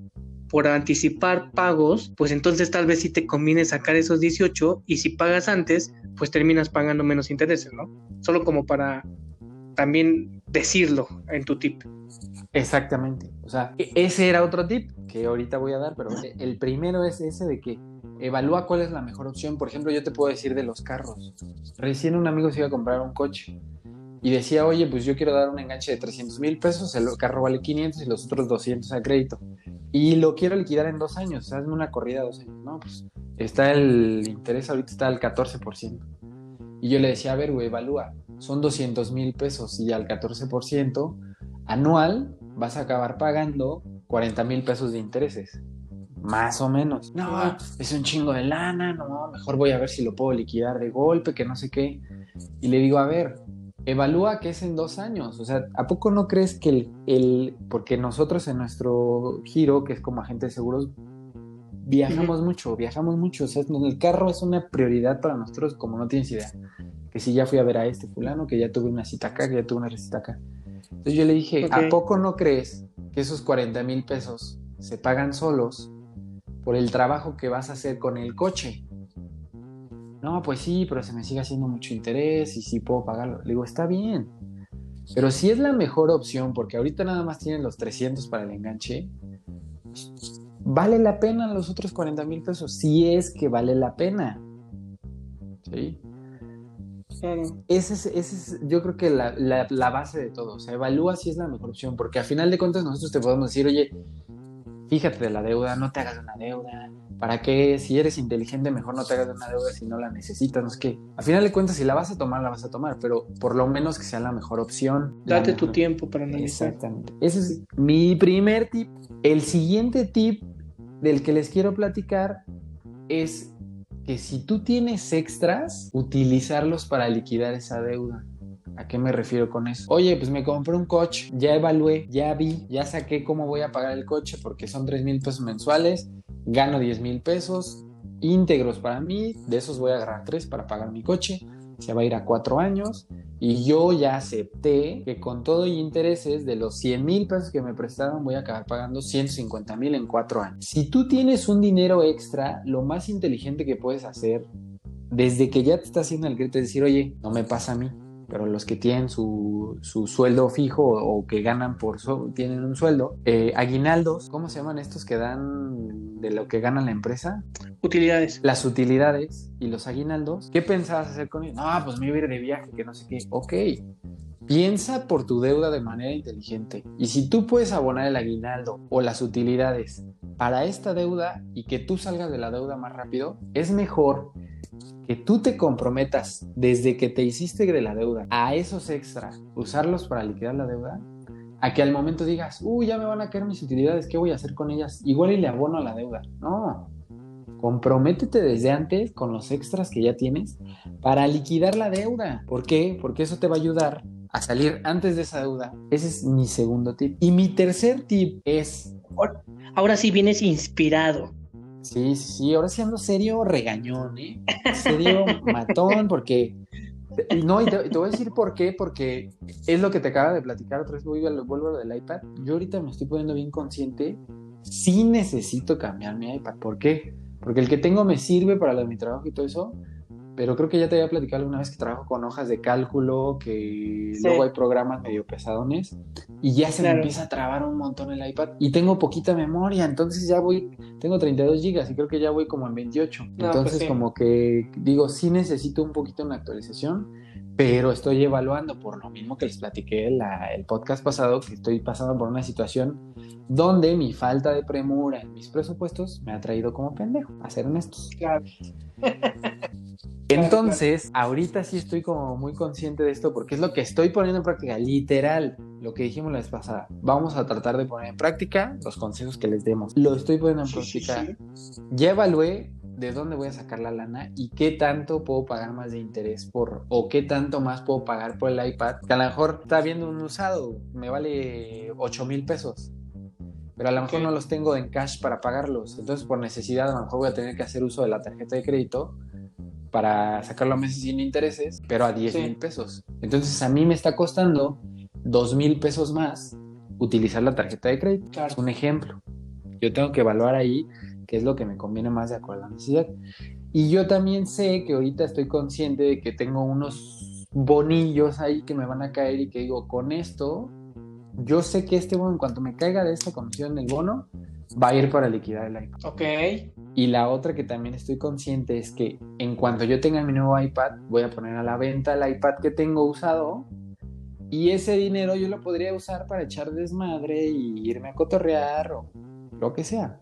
por anticipar pagos, pues entonces tal vez sí te conviene sacar esos 18 y si pagas antes, pues terminas pagando menos intereses, ¿no? Solo como para también decirlo en tu tip. Exactamente. O sea, e- ese era otro tip que ahorita voy a dar, pero (laughs) el primero es ese de que evalúa cuál es la mejor opción. Por ejemplo, yo te puedo decir de los carros. Recién un amigo se iba a comprar un coche y decía, oye, pues yo quiero dar un enganche de 300 mil pesos, el carro vale 500 y los otros 200 a crédito. Y lo quiero liquidar en dos años, hazme una corrida dos años. No, pues está el interés ahorita está al 14%. Y yo le decía, a ver, evalúa, son 200 mil pesos y al 14% anual vas a acabar pagando 40 mil pesos de intereses. Más o menos. No, es un chingo de lana, no, mejor voy a ver si lo puedo liquidar de golpe, que no sé qué. Y le digo, a ver, evalúa que es en dos años. O sea, ¿a poco no crees que el, el porque nosotros en nuestro giro, que es como agente de seguros, viajamos mucho, viajamos mucho. O sea, el carro es una prioridad para nosotros, como no tienes idea. Que si ya fui a ver a este fulano, que ya tuve una cita acá, que ya tuve una cita acá. Entonces yo le dije. ¿a poco no crees que esos 40 mil pesos se pagan solos por el trabajo que vas a hacer con el coche? No, pues sí, pero se me sigue haciendo mucho interés y sí puedo pagarlo. Le digo, está bien. Pero si es la mejor opción, porque ahorita nada más tienen los 300 para el enganche, vale la pena los otros 40 mil pesos. Si es que vale la pena. ¿Sí? Ese es, ese es, yo creo que la, la, la, base de todo. O sea, evalúa si es la mejor opción, porque a final de cuentas nosotros te podemos decir, oye, fíjate de la deuda, no te hagas de una deuda. ¿Para qué? Si eres inteligente, mejor no te hagas de una deuda si no la necesitas. No es que, a final de cuentas, si la vas a tomar, la vas a tomar, pero por lo menos que sea la mejor opción. Date mejor. tu tiempo para analizar. Exactamente. Ese es mi primer tip. El siguiente tip del que les quiero platicar es que si tú tienes extras, utilizarlos para liquidar esa deuda. ¿A qué me refiero con eso? Oye, pues me compré un coche, ya evalué, ya vi, ya saqué cómo voy a pagar el coche porque son 3 mil pesos mensuales, gano 10 mil pesos íntegros para mí, de esos voy a agarrar 3 para pagar mi coche, se va a ir a 4 años y yo ya acepté que con todo y intereses de los 100 mil pesos que me prestaron voy a acabar pagando 150 mil en 4 años. Si tú tienes un dinero extra, lo más inteligente que puedes hacer desde que ya te está haciendo el grito es decir, oye, no me pasa a mí, pero los que tienen su, su sueldo fijo o, que ganan por su, tienen un sueldo, eh, aguinaldos, ¿cómo se llaman estos que dan de lo que gana la empresa? Utilidades. Las utilidades y los aguinaldos. ¿Qué pensabas hacer con ellos? No, pues me iba a ir de viaje, que no sé qué. Ok. Piensa por tu deuda de manera inteligente. Y si tú puedes abonar el aguinaldo o las utilidades para esta deuda y que tú salgas de la deuda más rápido, es mejor que tú te comprometas desde que te hiciste de la deuda a esos extras, usarlos para liquidar la deuda, a que al momento digas, uy, ya me van a caer mis utilidades, ¿qué voy a hacer con ellas? Igual y le abono a la deuda. No, comprométete desde antes con los extras que ya tienes para liquidar la deuda. ¿Por qué? Porque eso te va a ayudar a salir antes de esa deuda. Ese es mi segundo tip. Y mi tercer tip es... Ahora sí vienes inspirado. Sí, sí, sí, ahora sí ando serio regañón, ¿eh? Serio matón, porque... No, y te, te, voy a decir por qué, porque es lo que te acaba de platicar, otra vez vuelvo a lo del iPad. Yo ahorita me estoy poniendo bien consciente, sí necesito cambiar mi iPad. ¿Por qué? Porque el que tengo me sirve para lo de mi trabajo y todo eso, pero creo que ya te había platicado alguna vez que trabajo con hojas de cálculo, que luego hay programas medio pesadones y ya se me empieza a trabar un montón el iPad y tengo poquita memoria, entonces ya voy, tengo 32 gigas y creo que ya voy como en 28. Pues entonces como que digo, sí necesito un poquito una actualización, pero estoy evaluando por lo mismo que les platiqué el podcast pasado, que estoy pasando por una situación donde mi falta de premura en mis presupuestos me ha traído como pendejo, a ser honestos. Claro. (laughs) Entonces, ahorita sí estoy como muy consciente de esto porque es lo que estoy poniendo en práctica, literal, lo que dijimos la vez pasada. Vamos a tratar de poner en práctica los consejos que les demos. Lo estoy poniendo en práctica. Ya evalué de dónde voy a sacar la lana y qué tanto puedo pagar más de interés por, o qué tanto más puedo pagar por el iPad. Que a lo mejor está viendo un usado, me vale 8 mil pesos pero a lo mejor no los tengo en cash para pagarlos. Entonces, por necesidad, a lo mejor voy a tener que hacer uso de la tarjeta de crédito para sacarlo a meses sin intereses, pero a 10 mil pesos. Entonces a mí me está costando 2 mil pesos más utilizar la tarjeta de crédito. Es un ejemplo. Yo tengo que evaluar ahí qué es lo que me conviene más de acuerdo a la necesidad. Y yo también sé que ahorita estoy consciente de que tengo unos bonillos ahí que me van a caer y que digo, con esto, yo sé que este bono, en cuanto me caiga de esta comisión del bono, va a ir para liquidar el iPad. Ok. Y la otra que también estoy consciente es que en cuanto yo tenga mi nuevo iPad, voy a poner a la venta el iPad que tengo usado. Y ese dinero yo lo podría usar para echar desmadre y irme a cotorrear o lo que sea.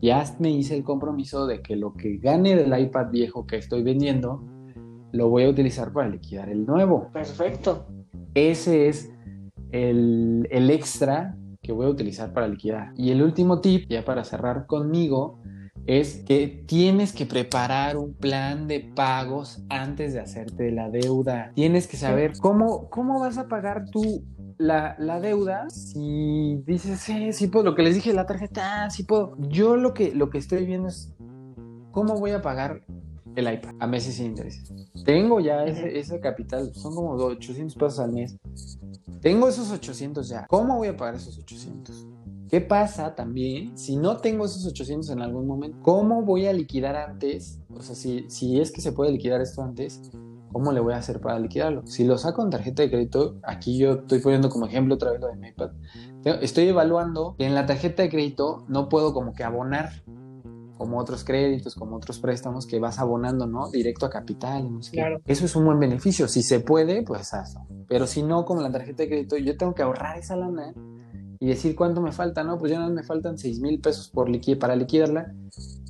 Ya me hice el compromiso de que lo que gane del iPad viejo que estoy vendiendo, lo voy a utilizar para liquidar el nuevo. Perfecto. Ese es el, el extra que voy a utilizar para liquidar. Y el último tip, ya para cerrar conmigo, es que tienes que preparar un plan de pagos antes de hacerte la deuda. Tienes que saber cómo, cómo vas a pagar tú la, la, deuda si dices, eh, sí puedo, lo que les dije, la tarjeta, sí puedo. Yo lo que, lo que estoy viendo es cómo voy a pagar el iPad a meses sin intereses. Tengo ya ese, ese capital, son como 800 pesos al mes. Tengo esos 800 ya. ¿Cómo voy a pagar esos 800? ¿Qué pasa también si no tengo esos 800 en algún momento? ¿Cómo voy a liquidar antes? O sea, si, si es que se puede liquidar esto antes, ¿cómo le voy a hacer para liquidarlo? Si lo saco en tarjeta de crédito, aquí yo estoy poniendo como ejemplo otra vez lo de mi iPad. Estoy evaluando que en la tarjeta de crédito no puedo como que abonar como otros créditos, como otros préstamos que vas abonando, ¿no? Directo a capital. claro. Eso es un buen beneficio. Si se puede, pues hazlo. Pero si no, como la tarjeta de crédito, yo tengo que ahorrar esa lana y decir cuánto me falta, ¿no? Pues ya no me faltan 6 mil pesos por para liquidarla.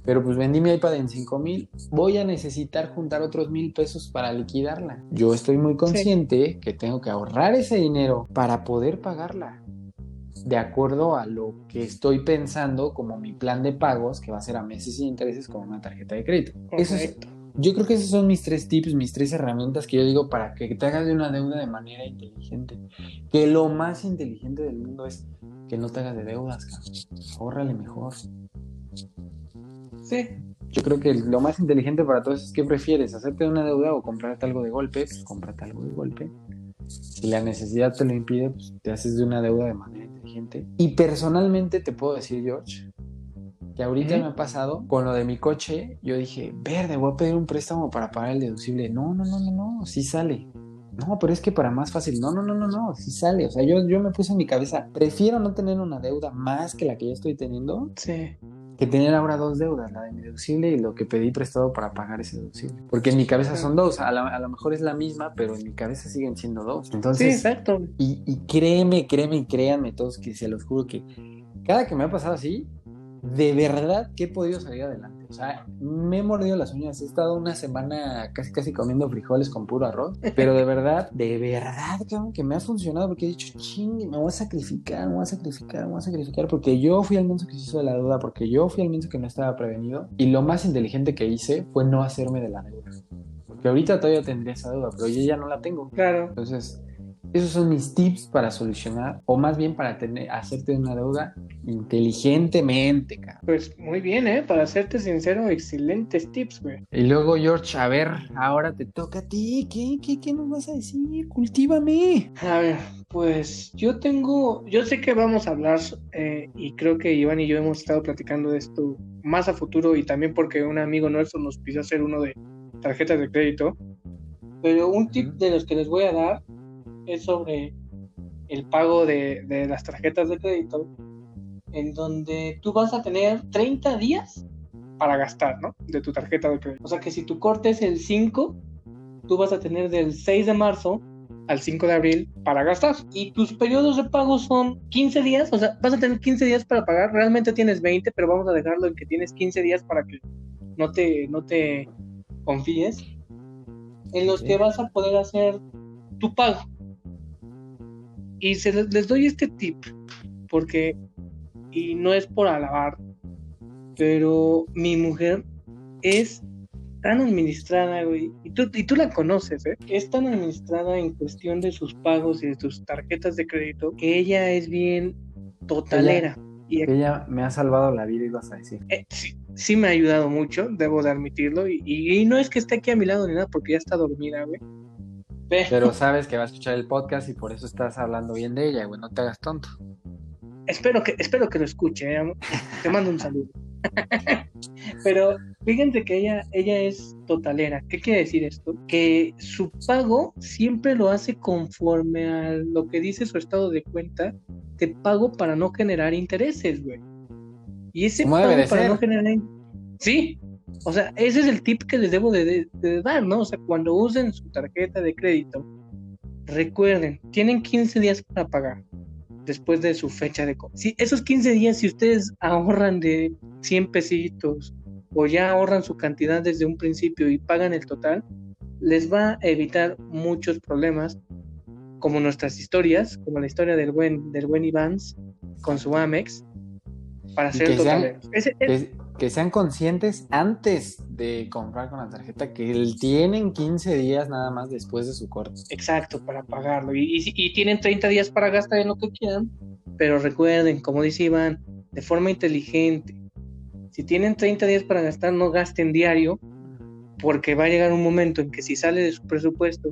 Pero pues vendí mi iPad en 5 mil. Voy a necesitar juntar otros mil pesos para liquidarla. Yo estoy muy consciente que tengo que ahorrar ese dinero para poder pagarla de acuerdo a lo que estoy pensando como mi plan de pagos, que va a ser a meses sin intereses con una tarjeta de crédito. Eso yo creo que esos son mis tres tips, mis tres herramientas que yo digo para que te hagas de una deuda de manera inteligente. Que lo más inteligente del mundo es que no te hagas de deudas, cabrón. mejor. Sí. Yo creo que lo más inteligente para todos es que prefieres, hacerte una deuda o comprarte algo de golpe, pues cómprate algo de golpe. Si la necesidad te lo impide, pues te haces de una deuda de manera inteligente. Y personalmente te puedo decir, George, que ahorita me ha pasado con lo de mi coche, yo dije, verde, voy a pedir un préstamo para pagar el deducible. No, no, no, no, no, sí sale. No, pero es que para más fácil, no, no, no, no, no, sí sale. O sea, yo, yo me puse en mi cabeza, prefiero no tener una deuda más que la que ya estoy teniendo. Sí que tener ahora dos deudas, la de mi deducible y lo que pedí prestado para pagar ese deducible. Porque en mi cabeza son dos, a, lo mejor es la misma, pero en mi cabeza siguen siendo dos. Entonces, sí, exacto. Y, y créeme, créeme y créanme todos que se los juro que cada que me ha pasado así, de verdad que he podido salir adelante. O sea, me he mordido las uñas. He estado una semana casi casi comiendo frijoles con puro arroz. Pero de verdad, de verdad, que me ha funcionado porque he dicho, ching, me voy a sacrificar, me voy a sacrificar, me voy a sacrificar. Porque yo fui al menso que se hizo de la duda, porque yo fui al menso que no estaba prevenido. Y lo más inteligente que hice fue no hacerme de la deuda. Porque ahorita todavía tendría esa duda, pero yo ya no la tengo. Claro. Entonces, esos son mis tips para solucionar, o más bien para tener, hacerte una deuda inteligentemente, cara. Pues muy bien, ¿eh? Para serte sincero, excelentes tips, güey. Y luego, George, a ver, ahora te toca a ti. ¿Qué, qué, qué nos vas a decir? Cultívame. A ver, pues yo tengo, yo sé que vamos a hablar, eh, y creo que Iván y yo hemos estado platicando de esto más a futuro, y también porque un amigo nuestro nos pidió hacer uno de tarjetas de crédito, pero un tip de los que les voy a dar es sobre el pago de, de las tarjetas de crédito, en donde tú vas a tener 30 días para gastar, ¿no? De tu tarjeta de crédito. O sea que si tu corte es el 5, tú vas a tener del 6 de marzo al 5 de abril para gastar. Y tus periodos de pago son 15 días, o sea, vas a tener 15 días para pagar. Realmente tienes 20, pero vamos a dejarlo en que tienes 15 días para que no te, no te confíes. En los que vas a poder hacer tu pago. Y se les, les doy este tip, porque, y no es por alabar, pero mi mujer es tan administrada, güey, y tú, y tú la conoces, ¿eh? Es tan administrada en cuestión de sus pagos y de sus tarjetas de crédito que ella es bien totalera. y ella me ha salvado la vida, ibas a decir. Eh, sí, sí, me ha ayudado mucho, debo de admitirlo, y, y, no es que esté aquí a mi lado ni nada, porque ya está dormida, güey. Pero sabes que va a escuchar el podcast y por eso estás hablando bien de ella, güey, no te hagas tonto. Espero que, espero que lo escuche, ¿eh? te mando un saludo. (laughs) Pero fíjense que ella, ella es totalera. ¿Qué quiere decir esto? Que su pago siempre lo hace conforme a lo que dice su estado de cuenta de pago para no generar intereses, güey. Y ese pago para no generar Sí, o sea, ese es el tip que les debo de, dar, ¿no? O sea, cuando usen su tarjeta de crédito, recuerden, tienen 15 días para pagar después de su fecha de compra. Si esos 15 días, si ustedes ahorran de 100 pesitos o ya ahorran su cantidad desde un principio y pagan el total, les va a evitar muchos problemas, como nuestras historias, como la historia del buen, del buen con su Amex, para total. que, sean conscientes antes de comprar con la tarjeta que tienen 15 días nada más después de su corte. Exacto, para pagarlo. Y, y tienen 30 días para gastar en lo que quieran, pero recuerden, como dice Iván, de forma inteligente. Si tienen 30 días para gastar, no gasten diario, porque va a llegar un momento en que si sale de su presupuesto,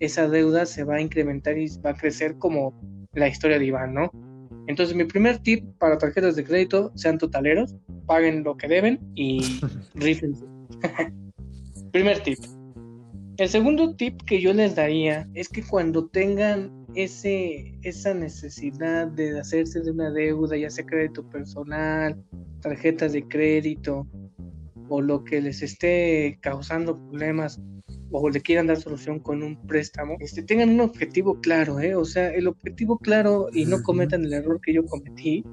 esa deuda se va a incrementar y va a crecer como la historia de Iván, ¿no? Entonces, mi primer tip para tarjetas de crédito, sean totaleros, paguen lo que deben y (laughs) rífense. (laughs) primer tip. El segundo tip que yo les daría es que cuando tengan ese, esa necesidad de hacerse de una deuda, ya sea crédito personal, tarjetas de crédito, o lo que les esté causando problemas, o le quieran dar solución con un préstamo, este, tengan un objetivo claro, ¿eh? o sea, el objetivo claro y no cometan el error que yo cometí,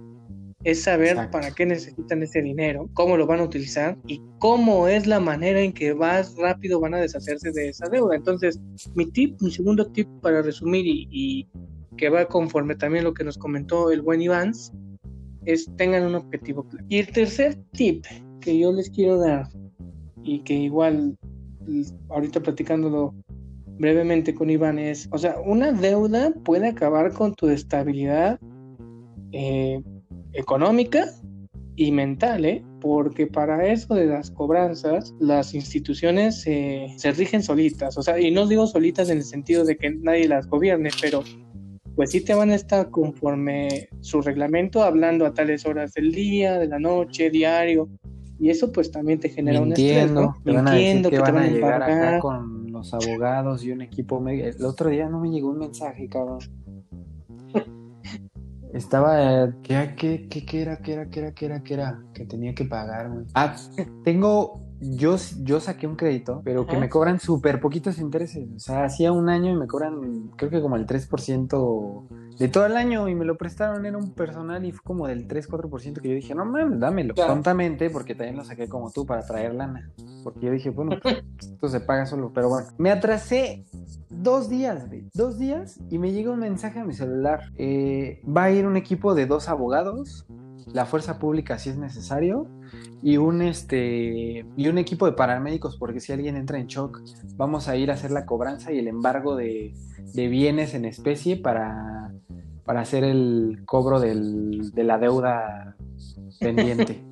es saber para qué necesitan ese dinero, cómo lo van a utilizar y cómo es la manera en que más rápido van a deshacerse de esa deuda. Entonces, mi tip, mi segundo tip para resumir y, que va conforme también lo que nos comentó el buen Ivans, es tengan un objetivo claro. Y el tercer tip que yo les quiero dar y que igual ahorita platicándolo brevemente con Iván es, o sea, una deuda puede acabar con tu estabilidad eh, económica y mental, ¿eh? porque para eso de las cobranzas, las instituciones se rigen solitas, o sea, y no digo solitas en el sentido de que nadie las gobierne, pero pues sí te van a estar conforme su reglamento hablando a tales horas del día, de la noche, diario, y eso pues también te genera un estrés, ¿no? Te Mintiendo, que, van a llegar acá con los abogados y un equipo. El otro día no me llegó un mensaje, cabrón (laughs) estaba, ¿qué, qué, qué, qué era, qué era, qué era, qué era, qué era? Que tenía que pagar, güey. Ah, tengo, yo, yo saqué un crédito, pero que me cobran súper poquitos intereses. O sea, hacía un año y me cobran, creo que como el 3% de todo el año y me lo prestaron, era un personal y fue como del 3-4% que yo dije, no mames, dámelo prontamente porque también lo saqué como tú para traer lana. Porque yo dije, bueno, pues, (laughs) esto se paga solo, pero bueno. Me atrasé dos días, güey, dos días y me llega un mensaje a mi celular. Eh, va a ir un equipo de dos abogados, la fuerza pública si es necesario y un este y un equipo de paramédicos porque si alguien entra en shock vamos a ir a hacer la cobranza y el embargo de, de bienes en especie para para hacer el cobro del, de la deuda pendiente.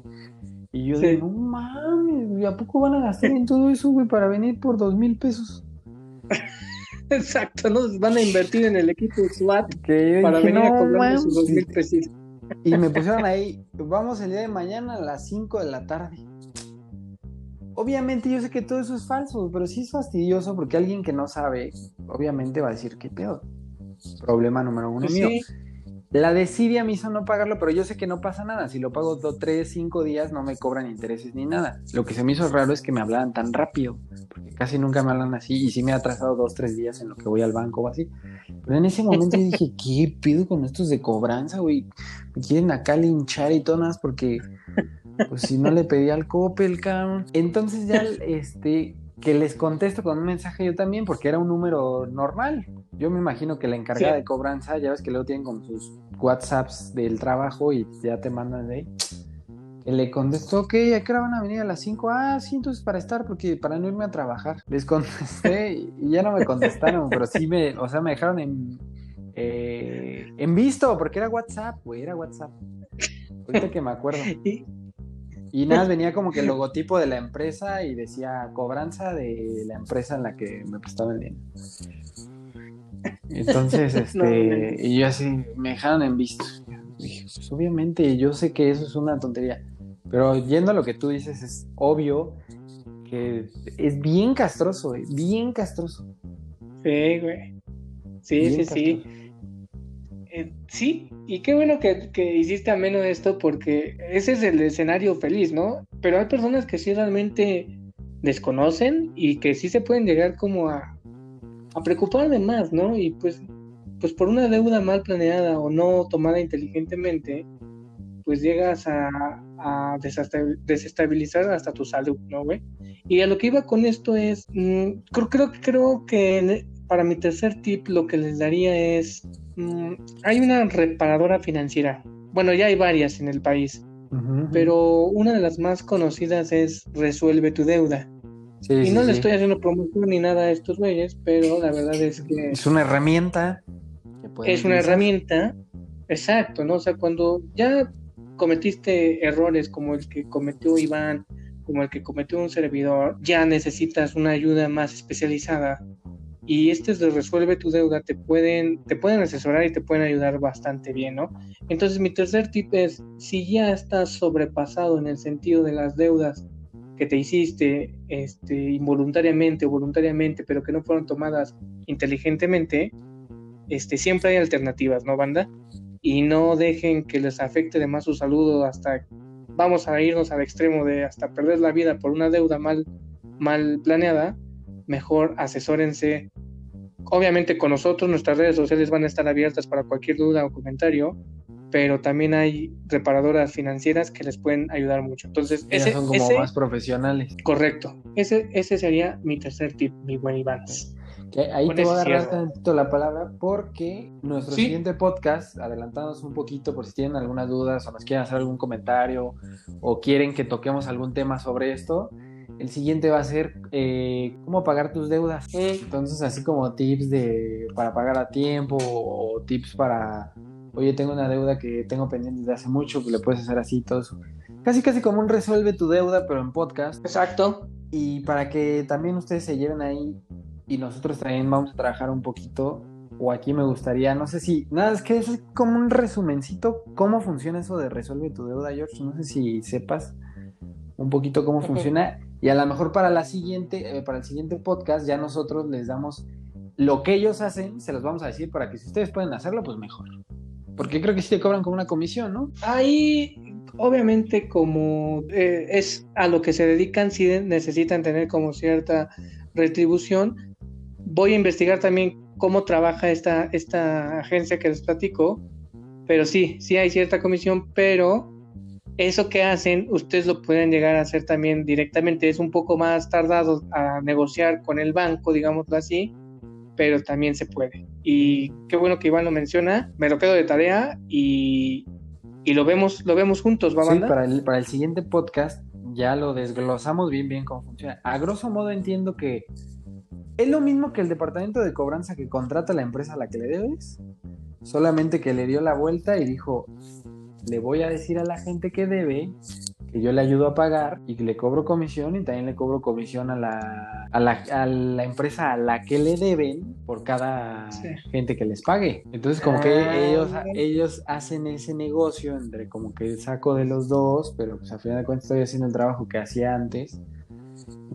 y yo digo, no mames, ¿a poco van a gastar en todo eso, güey, para venir por dos mil pesos? Exacto, ¿no? Van a invertir en el equipo SWAT para venir a cobrar sus dos mil pesos. Y me pusieron ahí, vamos el día de mañana a las 5 de la tarde. Obviamente yo sé que todo eso es falso, pero sí es fastidioso porque alguien que no sabe, obviamente va a decir, ¿qué pedo? Problema número uno Pues mío. sí. La desidia me hizo no pagarlo, pero yo sé que no pasa nada. Si lo pago dos, tres, cinco días, no me cobran intereses ni nada. Lo que se me hizo raro es que me hablaran tan rápido, porque casi nunca me hablan así, y sí me ha atrasado dos, tres días en lo que voy al banco o así. Pero en ese momento dije, ¿qué pido con estos de cobranza, güey? Me quieren acá linchar y más porque, pues si no le pedí al Coppel, cabrón. Entonces ya, este, que les contesto con un mensaje yo también, porque era un número normal. Yo me imagino que la encargada Sí. de cobranza, ya ves que luego tienen como sus WhatsApps del trabajo y ya te mandan de ahí. Que le contesto, ok, ¿a qué hora van a venir a las 5? Ah, sí, entonces para estar, porque para no irme a trabajar. Les contesté y ya no me contestaron, pero sí me, o sea, me dejaron en, eh, en visto, porque era WhatsApp, güey, era WhatsApp. Ahorita que me acuerdo. (laughs) Y- nada, venía como que el logotipo de la empresa y decía cobranza de la empresa en la que me prestaba el dinero. Entonces, (laughs) No, este, y yo así, me dejaron en visto. Dije, pues obviamente, yo sé que eso es una tontería, pero yendo a lo que tú dices, es obvio que es bien castroso, güey, bien castroso. Sí, güey. Sí, bien sí, sí. Eh, sí, y qué bueno que, hiciste ameno esto porque ese es el escenario feliz, ¿no? Pero hay personas que sí realmente desconocen y que sí se pueden llegar como a, a preocupar de más, ¿no? Y pues, pues por una deuda mal planeada o no tomada inteligentemente, pues llegas a, a desesta- desestabilizar hasta tu salud, ¿no, güey? Y a lo que iba con esto es, mm, creo, creo, creo que para mi tercer tip lo que les daría es, mm, hay una reparadora financiera, bueno, ya hay varias en el país, pero una de las más conocidas es Resuelve tu deuda. Sí, Y sí, no le estoy haciendo promoción ni nada a estos güeyes, pero la verdad es que Es una herramienta. que es una utilizar. herramienta, exacto, ¿no? O sea, cuando ya cometiste errores como el que cometió Iván, como el que cometió un servidor, ya necesitas una ayuda más especializada. Y estos de Resuelve tu deuda te pueden, te pueden asesorar y te pueden ayudar bastante bien, ¿no? Entonces, mi tercer tip es, si ya estás sobrepasado en el sentido de las deudas que te hiciste este, involuntariamente o voluntariamente, pero que no fueron tomadas inteligentemente, este, siempre hay alternativas, ¿no, banda? Y no dejen que les afecte de más su salud hasta vamos a irnos al extremo de hasta perder la vida por una deuda mal, mal planeada. Mejor asesórense. Obviamente con nosotros, nuestras redes sociales van a estar abiertas para cualquier duda o comentario, pero también hay reparadoras financieras que les pueden ayudar mucho. Entonces, Ellas ese, son como ese- más profesionales. correcto. Ese, ese sería mi tercer tip, mi buen Iván. Que ahí Con te voy a agarrar tantito la palabra porque nuestro Sí. siguiente podcast, adelantándonos un poquito por si tienen algunas dudas o nos quieren hacer algún comentario o quieren que toquemos algún tema sobre esto, el siguiente va a ser eh, cómo pagar tus deudas. Entonces, así como tips de para pagar a tiempo o tips para, oye, tengo una deuda que tengo pendiente desde hace mucho, que le puedes hacer así todo eso. Casi, casi como un resuelve tu deuda, pero en podcast. Exacto. Y para que también ustedes se lleven ahí y nosotros también vamos a trabajar un poquito, o aquí me gustaría, no sé si, nada, es que es como un resumencito, cómo funciona eso de resuelve tu deuda, George, no sé si sepas un poquito cómo funciona y a lo mejor para la siguiente, eh, para el siguiente podcast ya nosotros les damos lo que ellos hacen, se los vamos a decir para que si ustedes pueden hacerlo, pues mejor. Porque creo que sí te cobran como una comisión, ¿no? Ahí, obviamente, como eh, es a lo que se dedican, sí necesitan tener como cierta retribución. Voy a investigar también cómo trabaja esta, esta agencia que les platico, pero sí, sí hay cierta comisión, pero eso que hacen, ustedes lo pueden llegar a hacer también directamente. Es un poco más tardado a negociar con el banco, digámoslo así, pero también se puede. Y qué bueno que Iván lo menciona, me lo quedo de tarea y, y lo vemos, lo vemos juntos, ¿va Sí, banda? para el, para el siguiente podcast ya lo desglosamos bien, bien cómo funciona. A grosso modo entiendo que es lo mismo que el departamento de cobranza que contrata la empresa a la que le debes, solamente que le dio la vuelta y dijo, le voy a decir a la gente que debe que yo le ayudo a pagar y que le cobro comisión y también le cobro comisión a la, a la, a la empresa a la que le deben por cada Sí. gente que les pague. Entonces como que Ah. ellos, ellos hacen ese negocio entre como que saco de los dos, pero pues al final de cuentas estoy haciendo el trabajo que hacía antes.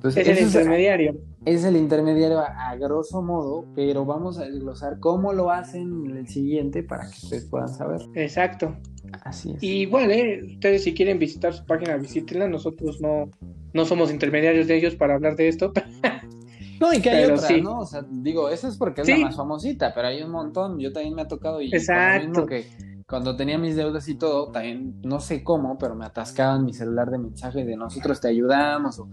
es el intermediario. Es, el intermediario a, grosso modo, pero vamos a desglosar cómo lo hacen en el siguiente para que ustedes puedan saber. Exacto. Así es. Y bueno, eh, ustedes si quieren visitar su página, visítenla. Nosotros no, no somos intermediarios de ellos para hablar de esto. No, y que hay otra, ¿no? O sea, digo, esa es porque es la más famosita, pero hay un montón. Yo también me ha tocado y Exacto. que cuando tenía mis deudas y todo, también no sé cómo, pero me atascaban mi celular de mensajes de nosotros te ayudamos o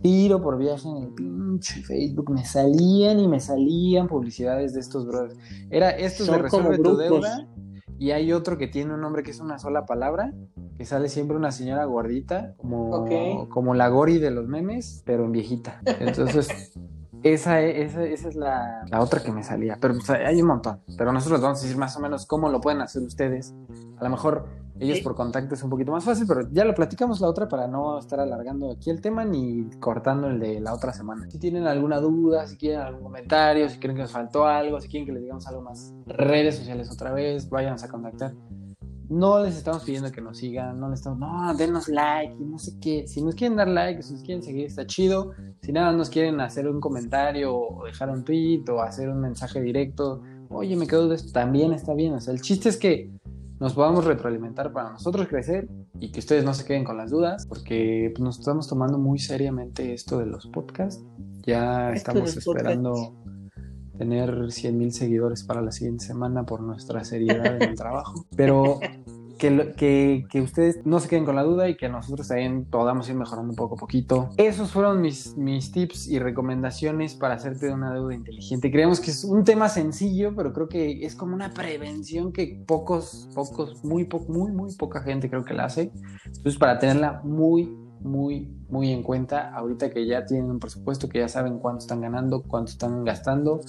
tiro por viaje en el pinche Facebook. Me salían y me salían publicidades de estos brothers. Era esto de resuelve tu deuda y hay otro que tiene un nombre que es una sola palabra, que sale siempre una señora gordita, como, como la Gori de los memes, pero en viejita. Entonces, (laughs) esa, esa, esa es la, la, otra que me salía. Pero hay un montón. Pero nosotros vamos a decir más o menos cómo lo pueden hacer ustedes. A lo mejor ellos por contacto es un poquito más fácil, pero ya lo platicamos la otra para no estar alargando aquí el tema ni cortando el de la otra semana. Si tienen alguna duda, si quieren algún comentario, si creen que nos faltó algo, si quieren que les digamos algo más, redes sociales otra vez, váyanos a contactar. No les estamos pidiendo que nos sigan, no les estamos, no, denos like y no sé qué. Si nos quieren dar like, si nos quieren seguir, está chido. Si nada nos quieren hacer un comentario o dejar un tweet o hacer un mensaje directo, oye, me quedo de esto, también está bien. O sea, el chiste es que nos podamos retroalimentar para nosotros crecer y que ustedes no se queden con las dudas, porque pues, nos estamos tomando muy seriamente esto de los podcasts. Ya estamos esperando tener 100 mil seguidores para la siguiente semana por nuestra seriedad en el trabajo. Pero que, que, ustedes no se queden con la duda y que nosotros también podamos ir mejorando poco a poquito. Esos fueron mis, mis tips y recomendaciones para hacerte una deuda inteligente. Creemos que es un tema sencillo, pero creo que es como una prevención que pocos, pocos, muy, muy, muy poca gente creo que la hace. Entonces, para tenerla muy, muy, muy en cuenta ahorita que ya tienen un presupuesto, que ya saben cuánto están ganando, cuánto están gastando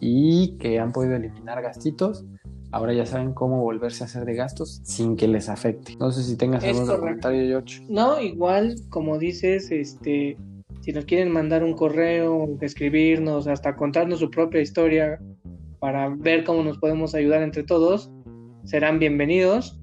y que han podido eliminar gastitos ahora ya saben cómo volverse a hacer de gastos sin que les afecte. No sé si tengas algún comentario, George. No, igual, como dices, este, si nos quieren mandar un correo, escribirnos, hasta contarnos su propia historia para ver cómo nos podemos ayudar entre todos, serán bienvenidos.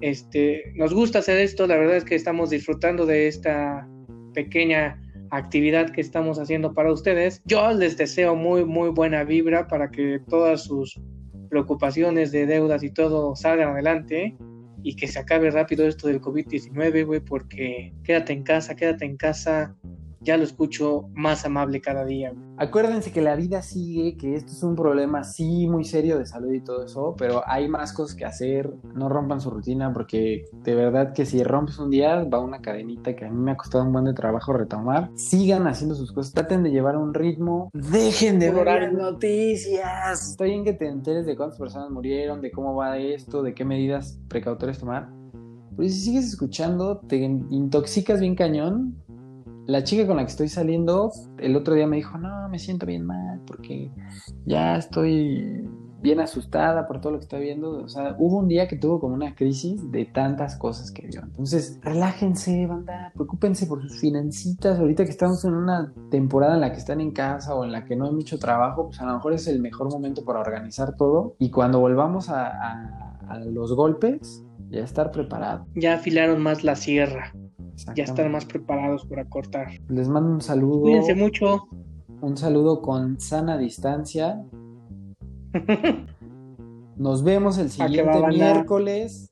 Este, nos gusta hacer esto, la verdad es que estamos disfrutando de esta pequeña actividad que estamos haciendo para ustedes. Yo les deseo muy, muy buena vibra para que todas sus preocupaciones de deudas y todo salgan adelante y que se acabe rápido esto del COVID-19, güey, porque quédate en casa, quédate en casa, ya lo escucho más amable cada día. Acuérdense que la vida sigue, que esto es un problema sí muy serio de salud y todo eso, pero hay más cosas que hacer, no rompan su rutina porque de verdad que si rompes un día va una cadenita que a mí me ha costado un buen de trabajo retomar. Sigan haciendo sus cosas, traten de llevar un ritmo, dejen de ver noticias. Está bien que te enteres de cuántas personas murieron, de cómo va esto, de qué medidas precautorias tomar. Pero si sigues escuchando, te intoxicas bien cañón la chica con la que estoy saliendo el otro día me dijo, no, me siento bien mal porque ya estoy bien asustada por todo lo que estoy viendo. O sea, hubo un día que tuvo como una crisis de tantas cosas que vio. Entonces, relájense, banda, preocúpense por sus financitas. Ahorita que estamos en una temporada en la que están en casa o en la que no hay mucho trabajo, pues a lo mejor es el mejor momento para organizar todo. Y cuando volvamos a los golpes, ya estar preparado. Ya afilaron más la sierra ya están más preparados para cortar. Les mando un saludo. Cuídense mucho. Un saludo con sana distancia. Nos vemos el (laughs) siguiente miércoles.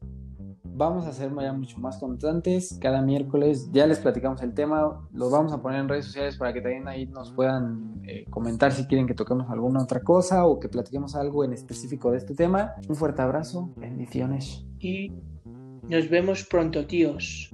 Vamos a ser ya mucho más constantes. Cada miércoles ya les platicamos el tema. Los vamos a poner en redes sociales para que también ahí nos puedan eh, comentar si quieren que toquemos alguna otra cosa o que platiquemos algo en específico de este tema. Un fuerte abrazo. Bendiciones. Y nos vemos pronto, tíos.